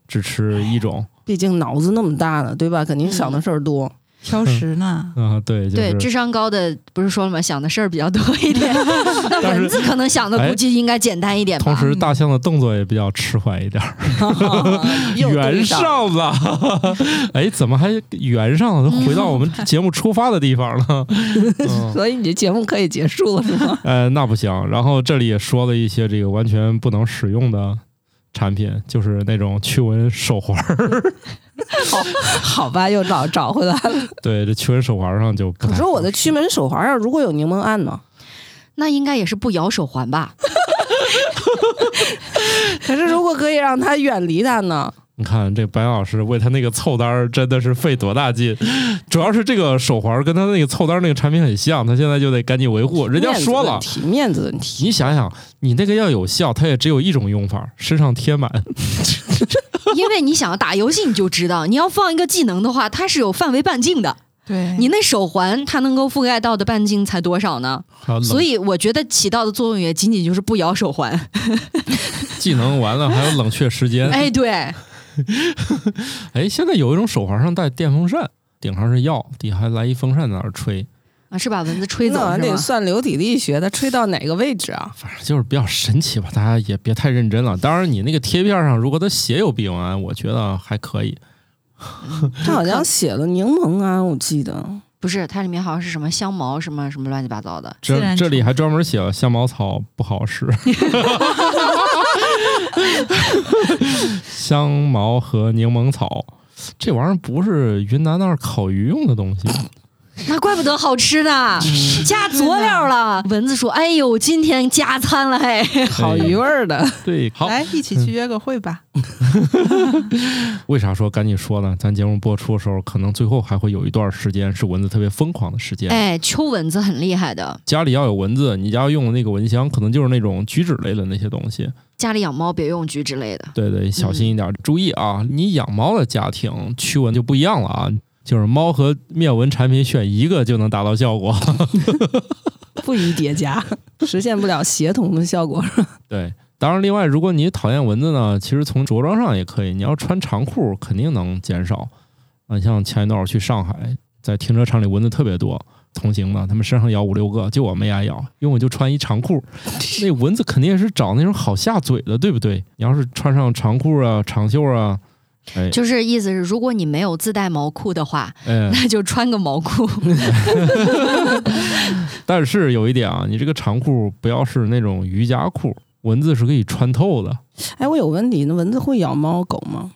只吃一种。毕竟脑子那么大呢，对吧？肯定想的事儿多。挑食呢。啊、对，就是对，智商高的不是说了吗？想的事儿比较多一点。那蚊子可能想的估计应该简单一点吧。同时大象的动作也比较迟缓一点圆上 上了，哎，怎么还圆上了？都回到我们节目出发的地方了。嗯所以你这节目可以结束了是吗？呃，那不行。然后这里也说了一些这个完全不能使用的产品，就是那种驱蚊手环儿。好好吧，又找找回来了。对，这驱蚊手环上就不太可是我的驱蚊手环上如果有柠檬桉呢？那应该也是不咬手环吧？可是如果可以让它远离它呢？你看这白老师为他那个凑单儿真的是费多大劲，主要是这个手环跟他那个凑单儿那个产品很像，他现在就得赶紧维护。人家面子说了，问题，面子问题。你想想，你那个要有效，它也只有一种用法，身上贴满。因为你想要打游戏，你就知道，你要放一个技能的话，它是有范围半径的。对，你那手环它能够覆盖到的半径才多少呢？所以我觉得起到的作用也仅仅就是不咬手环。技能完了还有冷却时间。哎，对，哎，现在有一种手环上带电风扇，顶上是药，底下还来一风扇在那儿吹，啊，是把蚊子吹那走是吗？玩意儿得算流体力学，它吹到哪个位置啊？反正就是比较神奇吧。大家也别太认真了。当然，你那个贴片上如果它写有避蚊胺，我觉得还可以。它好像写了柠檬胺，我记得。不是，它里面好像是什么香茅什么什么乱七八糟的。这这里还专门写了香茅草不好使，香茅和柠檬草，这玩意儿不是云南那儿烤鱼用的东西。那怪不得好吃呢，加佐料了。蚊子说：“哎呦，今天加餐了嘿。好鱼味儿的。对，好，来一起去约个会吧。为啥说赶紧说呢？咱节目播出的时候，可能最后还会有一段时间是蚊子特别疯狂的时间。哎，秋蚊子很厉害的，家里要有蚊子，你家用的那个蚊香可能就是那种菊酯类的那些东西。家里养猫别用菊酯类的。对对，小心一点，注意啊！你养猫的家庭驱蚊就不一样了啊，就是猫和灭蚊产品选一个就能达到效果。不宜叠加，实现不了协同的效果。对，当然，另外，如果你讨厌蚊子呢，其实从着装上也可以。你要穿长裤，肯定能减少。啊，像前一段我去上海，在停车场里蚊子特别多，同行的，他们身上咬五六个，就我没挨咬，因为我就穿一长裤。那蚊子肯定也是找那种好下嘴的，对不对？你要是穿上长裤啊、长袖啊，哎，就是意思是，如果你没有自带毛裤的话，哎，那就穿个毛裤。但是有一点啊，你这个长裤不要是那种瑜伽裤，蚊子是可以穿透的。哎，我有问题，那蚊子会咬猫狗吗？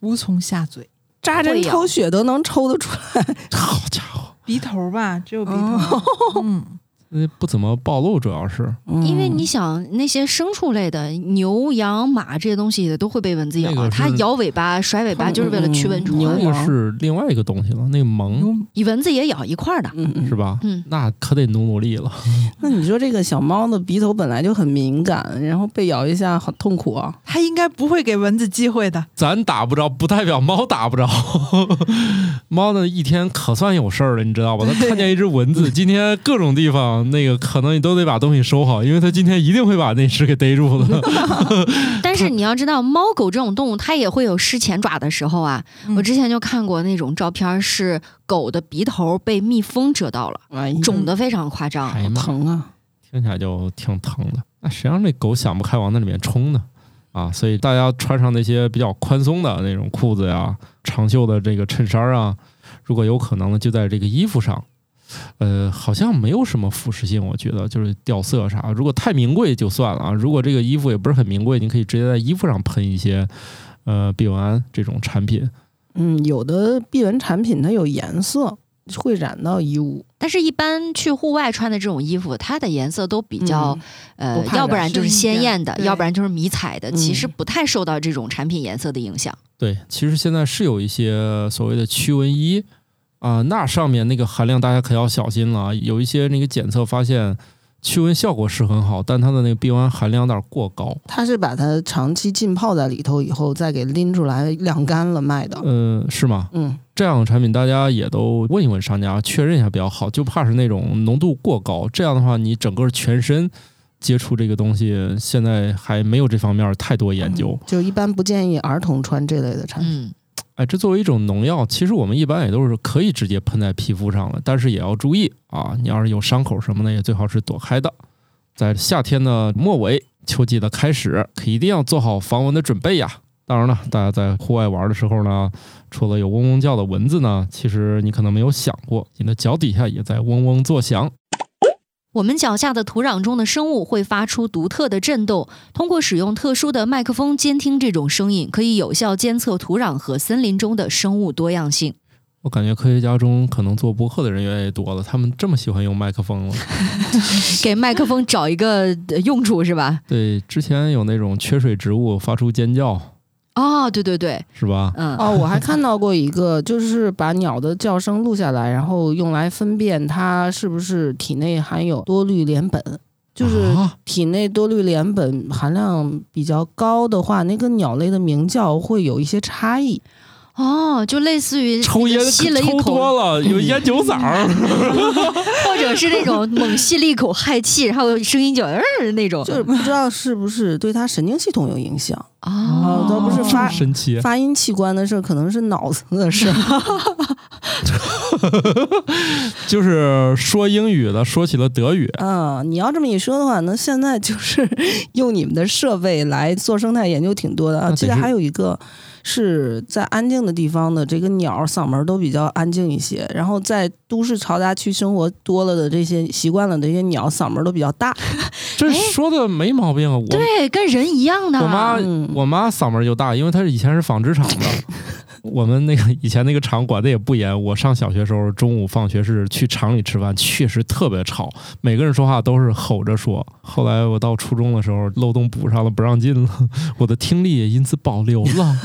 无从下嘴，扎针抽血都能抽得出来。好家伙，鼻头吧，只有鼻哦头。嗯，那不怎么暴露，主要是因为嗯你想，那些牲畜类的牛、羊、马这些东西都会被蚊子咬它摇尾巴、甩尾巴就是为了驱蚊虫牛那个是另外一个东西了，那个萌你蚊子也咬一块儿的，嗯嗯是吧？嗯那可得努努力了。那你说这个小猫的鼻头本来就很敏感，然后被咬一下很痛苦啊！它应该不会给蚊子机会的。咱打不着，不代表猫打不着。猫呢，一天可算有事儿了，你知道吧？它看见一只蚊子，今天各种地方那个可能你都得把东西收好，因为它今天一定会把那只给逮住的。但是你要知道，猫狗这种动物它也会有失前爪的时候啊。嗯我之前就看过那种照片，是狗的鼻头被蜜蜂蛰到了，哎，肿得非常夸张。哎呀妈，疼啊！听起来就挺疼的。那谁让这狗想不开往那里面冲呢？啊，所以大家穿上那些比较宽松的那种裤子呀、长袖的这个衬衫啊，如果有可能呢，就在这个衣服上。呃，好像没有什么腐蚀性，我觉得就是掉色啥。如果太名贵就算了啊，如果这个衣服也不是很名贵，你可以直接在衣服上喷一些呃避蚊胺这种产品。嗯，有的避蚊产品它有颜色，会染到衣物。但是，一般去户外穿的这种衣服，它的颜色都比较、呃不，要不然就是鲜艳的，要不然就是迷彩的，嗯其实不太受到这种产品颜色的影响。对，其实现在是有一些所谓的驱蚊衣啊、那上面那个含量大家可要小心了啊。有一些那个检测发现驱蚊效果是很好，但它的那个避蚊胺含量有点过高。它是把它长期浸泡在里头以后，再给拎出来晾干了卖的。呃，是吗？嗯，这样的产品大家也都问一问商家，确认一下比较好，就怕是那种浓度过高。这样的话，你整个全身接触这个东西，现在还没有这方面太多研究。就一般不建议儿童穿这类的产品。嗯，哎，这作为一种农药，其实我们一般也都是可以直接喷在皮肤上的，但是也要注意啊，你要是有伤口什么的，也最好是躲开的。在夏天的末尾，秋季的开始，可一定要做好防蚊的准备呀。当然了，大家在户外玩的时候呢，除了有嗡嗡叫的蚊子呢，其实你可能没有想过，你的脚底下也在嗡嗡作响。我们脚下的土壤中的生物会发出独特的震动，通过使用特殊的麦克风监听这种声音，可以有效监测土壤和森林中的生物多样性。我感觉科学家中可能做播客的人越来越多了，他们这么喜欢用麦克风了。给麦克风找一个呃用处是吧？对，之前有那种缺水植物发出尖叫，哦，对对对，是吧？嗯，哦，我还看到过一个，就是把鸟的叫声录下来，然后用来分辨它是不是体内含有多氯联苯。就是啊体内多氯联苯含量比较高的话，那个鸟类的鸣叫会有一些差异。哦，就类似于抽烟吸了一抽多，了，有烟酒嗓儿。或者是那种猛吸了一口氦气，然后声音就嗯那种，就是不知道是不是对他神经系统有影响。哦，都不是发 神奇。发音器官的事儿可能是脑子的事儿。就是说英语的说起了德语，啊，你要这么一说的话，那现在就是用你们的设备来做生态研究挺多的啊。记得还有一个是在安静的地方的这个鸟嗓门都比较安静一些，然后在都市嘈杂区生活多了的这些习惯了的这些鸟嗓门都比较大。这说的没毛病啊。我对，跟人一样的。我妈嗯我妈嗓门就大，因为她是以前是纺织厂的。我们那个以前那个厂管的也不严，我上小学时候中午放学是去厂里吃饭，确实特别吵，每个人说话都是吼着说。后来我到初中的时候，漏洞补上了，不让进了，我的听力也因此保留了。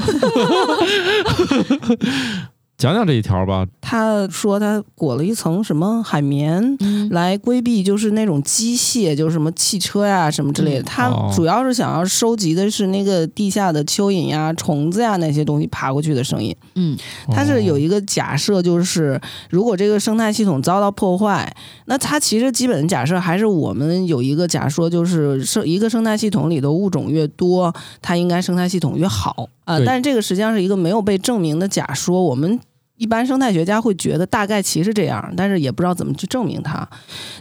讲讲这一条吧，他说他裹了一层什么海绵。嗯，来规避就是那种机械，就是什么汽车呀什么之类的。嗯他哦主要是想要收集的是那个地下的蚯蚓呀、虫子呀那些东西爬过去的声音。嗯，他是有哦一个假设，就是如果这个生态系统遭到破坏，那它其实基本的假设还是我们有一个假说，就是生一个生态系统里的物种越多，它应该生态系统越好啊、对但是这个实际上是一个没有被证明的假说，我们。一般生态学家会觉得大概其是这样，但是也不知道怎么去证明它。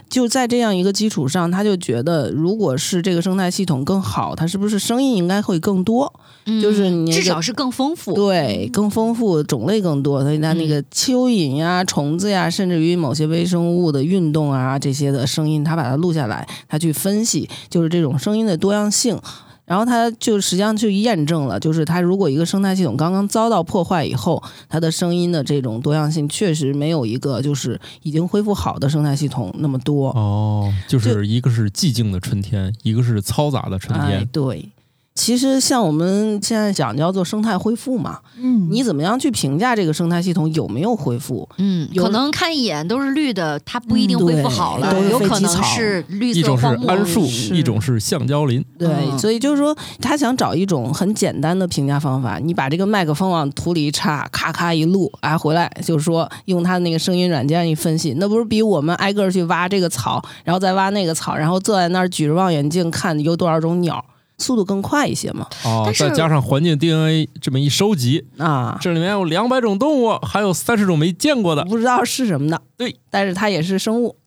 就在这样一个基础上，他就觉得，如果是这个生态系统更好，它是不是声音应该会更多？嗯就是你那个至少是更丰富。对，更丰富，种类更多，所以它那个蚯蚓呀、虫子呀，甚至于某些微生物的运动啊这些的声音，他把它录下来，他去分析，就是这种声音的多样性。然后它就实际上就验证了，就是它如果一个生态系统刚刚遭到破坏以后，它的声音的这种多样性确实没有一个就是已经恢复好的生态系统那么多。哦，就是一个是寂静的春天，一个是嘈杂的春哎天，。对。其实像我们现在讲叫做生态恢复嘛，嗯你怎么样去评价这个生态系统有没有恢复？嗯，可能看一眼都是绿的，它不一定恢复好了，嗯有可能是绿色一种是。桉树，是一种是橡胶林。对，嗯所以就是说，他想找一种很简单的评价方法。你把这个麦克风往土里一插，咔咔一录，哎，回来就是说用他的那个声音软件一分析，那不是比我们挨个儿去挖这个草，然后再挖那个草，然后坐在那儿举着望远镜看有多少种鸟，速度更快一些嘛？哦再加上环境 DNA 这么一收集，啊，这里面有两百种动物，还有三十种没见过的。不知道是什么的，对，但是它也是生物。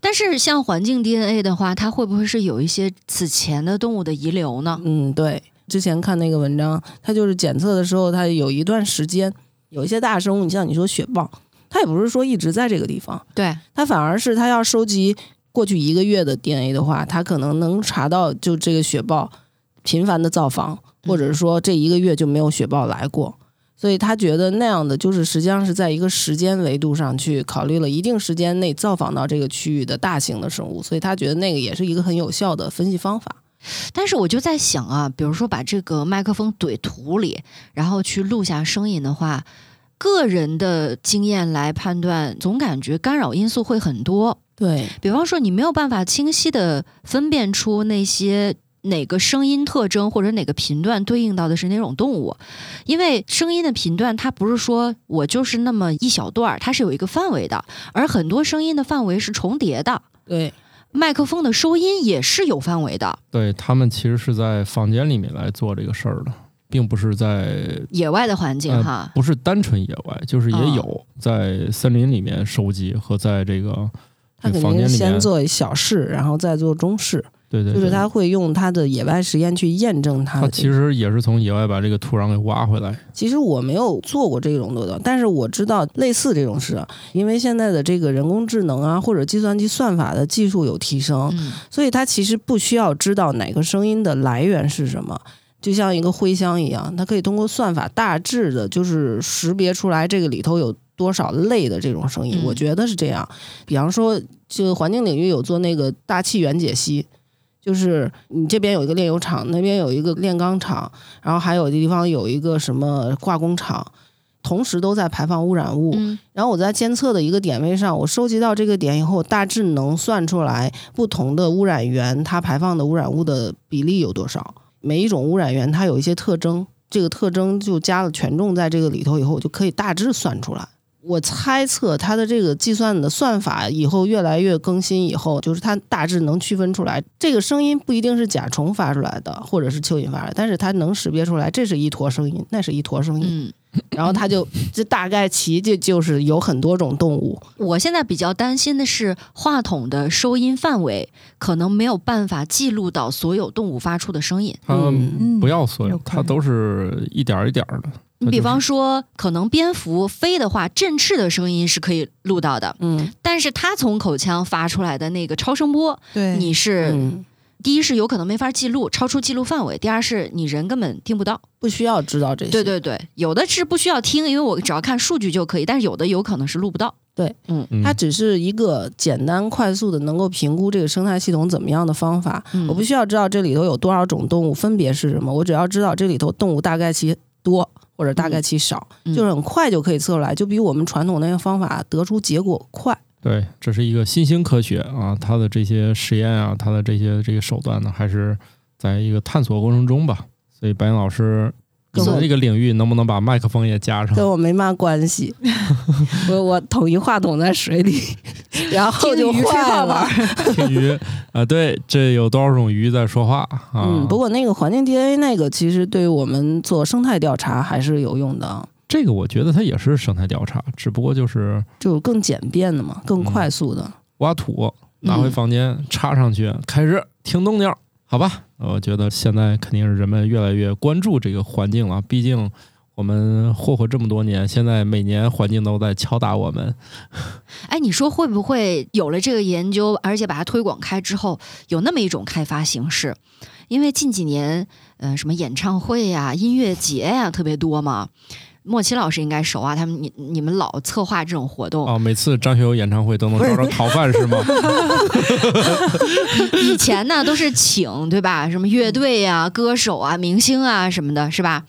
但是像环境 DNA 的话，它会不会是有一些此前的动物的遗留呢？嗯，对，之前看那个文章，它就是检测的时候，它有一段时间有一些大生物，你像你说雪豹，它也不是说一直在这个地方。对，它反而是它要收集过去一个月的 DNA 的话，它可能能查到就这个雪豹频繁的造访，或者是说这一个月就没有雪豹来过。所以他觉得那样的就是实际上是在一个时间维度上去考虑了一定时间内造访到这个区域的大型的生物，所以他觉得那个也是一个很有效的分析方法。但是我就在想啊，比如说把这个麦克风怼土里，然后去录下声音的话，个人的经验来判断，总感觉干扰因素会很多。对，比方说，你没有办法清晰的分辨出那些哪个声音特征或者哪个频段对应到的是哪种动物，因为声音的频段它不是说我就是那么一小段儿，它是有一个范围的，而很多声音的范围是重叠的。对，麦克风的收音也是有范围的，对他们其实是在房间里面来做这个事儿的，并不是在野外的环境呃哈。不是单纯野外，就是也哦有在森林里面收集和在这个房定间里面，先做小试，然后再做中试，对对，对就是他会用他的野外实验去验证他他。其实也是从野外把这个土壤给挖回来。其实我没有做过这种的，但是我知道类似这种事，因为现在的这个人工智能啊，或者计算机算法的技术有提升，嗯所以它其实不需要知道哪个声音的来源是什么。就像一个徽箱一样，它可以通过算法大致的，就是识别出来这个里头有多少类的这种声音。嗯我觉得是这样。比方说，就环境领域有做那个大气源解析，就是你这边有一个炼油厂，那边有一个炼钢厂，然后还有的地方有一个什么化工厂，同时都在排放污染物。嗯然后我在监测的一个点位上，我收集到这个点以后，大致能算出来不同的污染源它排放的污染物的比例有多少。每一种污染源它有一些特征，这个特征就加了权重在这个里头以后，我就可以大致算出来。我猜测它的这个计算的算法以后越来越更新，以后就是它大致能区分出来，这个声音不一定是甲虫发出来的，或者是蚯蚓发出来的，但是它能识别出来，这是一坨声音，那是一坨声音。嗯，然后它就 这大概其就就是有很多种动物，我现在比较担心的是，话筒的收音范围可能没有办法记录到所有动物发出的声音。嗯嗯不要所有它都是一点儿一点儿的。你比方说，可能蝙蝠飞的话，振翅的声音是可以录到的，嗯。但是它从口腔发出来的那个超声波，对，你是、嗯，第一是有可能没法记录，超出记录范围；第二是你人根本听不到。不需要知道这些，对对对，有的是不需要听，因为我只要看数据就可以，但是有的有可能是录不到。对。嗯。它只是一个简单快速的能够评估这个生态系统怎么样的方法。嗯。我不需要知道这里头有多少种动物，分别是什么，我只要知道这里头动物大概其多或者大概其少，嗯就是很快就可以测出来，就比我们传统那些方法得出结果快。对，这是一个新兴科学啊，它的这些实验啊，它的这些这个手段呢，还是在一个探索过程中吧。所以白岩老师，你跟我们这个领域能不能把麦克风也加上？跟我没嘛关系，我我统一话筒在水里，然后就坏了。听鱼啊，对，这有多少种鱼在说话啊？嗯，不过那个环境 DNA 那个其实对于我们做生态调查还是有用的，这个我觉得它也是生态调查，只不过就是就更简便的嘛，更快速的。挖土，拿回房间插上去，开始听动静，好吧？我觉得现在肯定是人们越来越关注这个环境了，毕竟我们霍霍这么多年，现在每年环境都在敲打我们。哎，你说会不会有了这个研究，而且把它推广开之后，有那么一种开发形式？因为近几年，呃，什么演唱会呀、音乐节呀、特别多嘛。莫奇老师应该熟啊，他们你你们老策划这种活动。哦，每次张学友演唱会都能找着逃犯是吗？以前呢都是请对吧？什么乐队呀、歌手啊、明星啊什么的，是吧？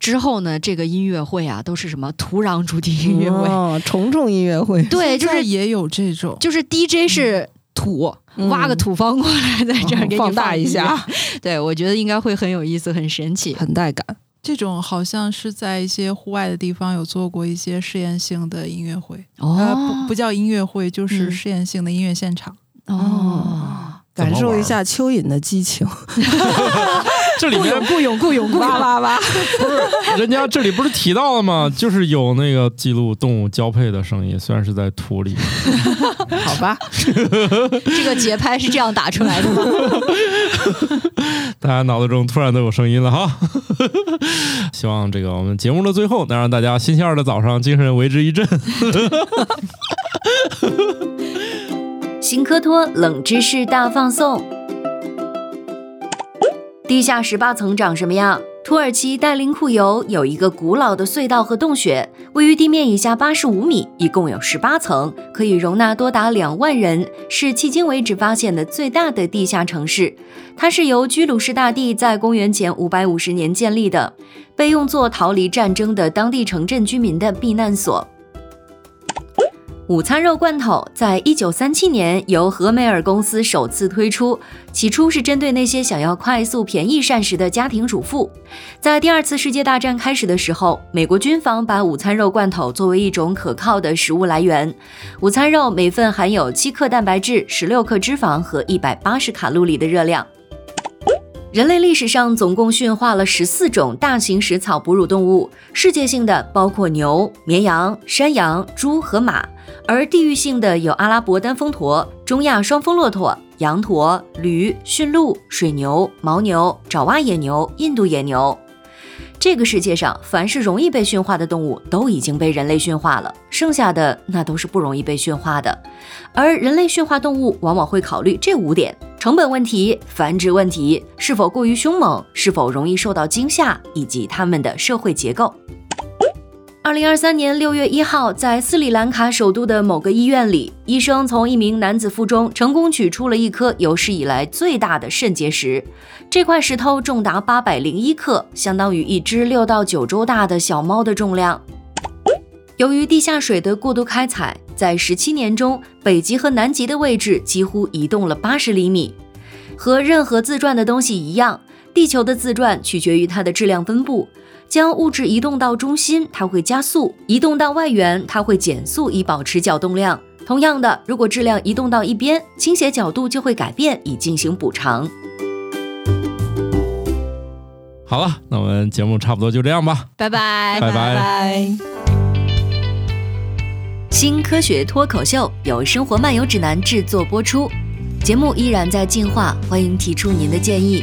之后呢，这个音乐会啊，都是什么土壤主题音乐会？哦，虫虫音乐会，对，就是也有这种，就是 DJ 是土，嗯挖个土方过来，在这儿给你放大一下，对，我觉得应该会很有意思，很神奇。很带感。这种好像是在一些户外的地方有做过一些试验性的音乐会，呃，哦不不叫音乐会，就是嗯。试验性的音乐现场。哦，感受一下蚯蚓的激情，这里面 雇佣雇佣哇哇哇！不是人家这里不是提到了吗？就是有那个记录动物交配的声音，虽然是在土里。好吧，这个节拍是这样打出来的吗？大家脑子中突然都有声音了哈。希望这个我们节目的最后能让大家星期二的早上精神为之一振。新科托冷知识大放送：地下十八层长什么样？土耳其戴林库尤有一个古老的隧道和洞穴，位于地面以下八十五米，一共有十八层，可以容纳多达两万人，是迄今为止发现的最大的地下城市。它是由居鲁士大帝在公元前五百五十年建立的，被用作逃离战争的当地城镇居民的避难所。午餐肉罐头在一九三七年由和美尔公司首次推出，起初是针对那些想要快速便宜膳食的家庭主妇。在第二次世界大战开始的时候，美国军方把午餐肉罐头作为一种可靠的食物来源。午餐肉每份含有七克蛋白质、十六克脂肪和一百八十卡路里的热量。人类历史上总共驯化了十四种大型食草哺乳动物，世界性的包括牛、绵羊、山羊、猪和马，而地域性的有阿拉伯单峰驼、中亚双峰骆驼、羊驼、驴、驯鹿、水牛、牦牛、爪哇野牛、印度野牛。这个世界上，凡是容易被驯化的动物都已经被人类驯化了，剩下的那都是不容易被驯化的。而人类驯化动物往往会考虑这五点：成本问题、繁殖问题、是否过于凶猛、是否容易受到惊吓，以及它们的社会结构。二零二三年六月一号，在斯里兰卡首都的某个医院里，医生从一名男子腹中成功取出了一颗有史以来最大的肾结石。这块石头重达八百零一克，相当于一只六到九周大的小猫的重量。由于地下水的过度开采，在十七年中，北极和南极的位置几乎移动了八十厘米。和任何自转的东西一样，地球的自转取决于它的质量分布。将物质移动到中心，它会加速；移动到外缘，它会减速，以保持角动量。同样的，如果质量移动到一边，倾斜角度就会改变，以进行补偿。好了，那我们节目差不多就这样吧，拜拜，拜拜。拜。新科学脱口秀由生活漫游指南制作播出，节目依然在进化，欢迎提出您的建议，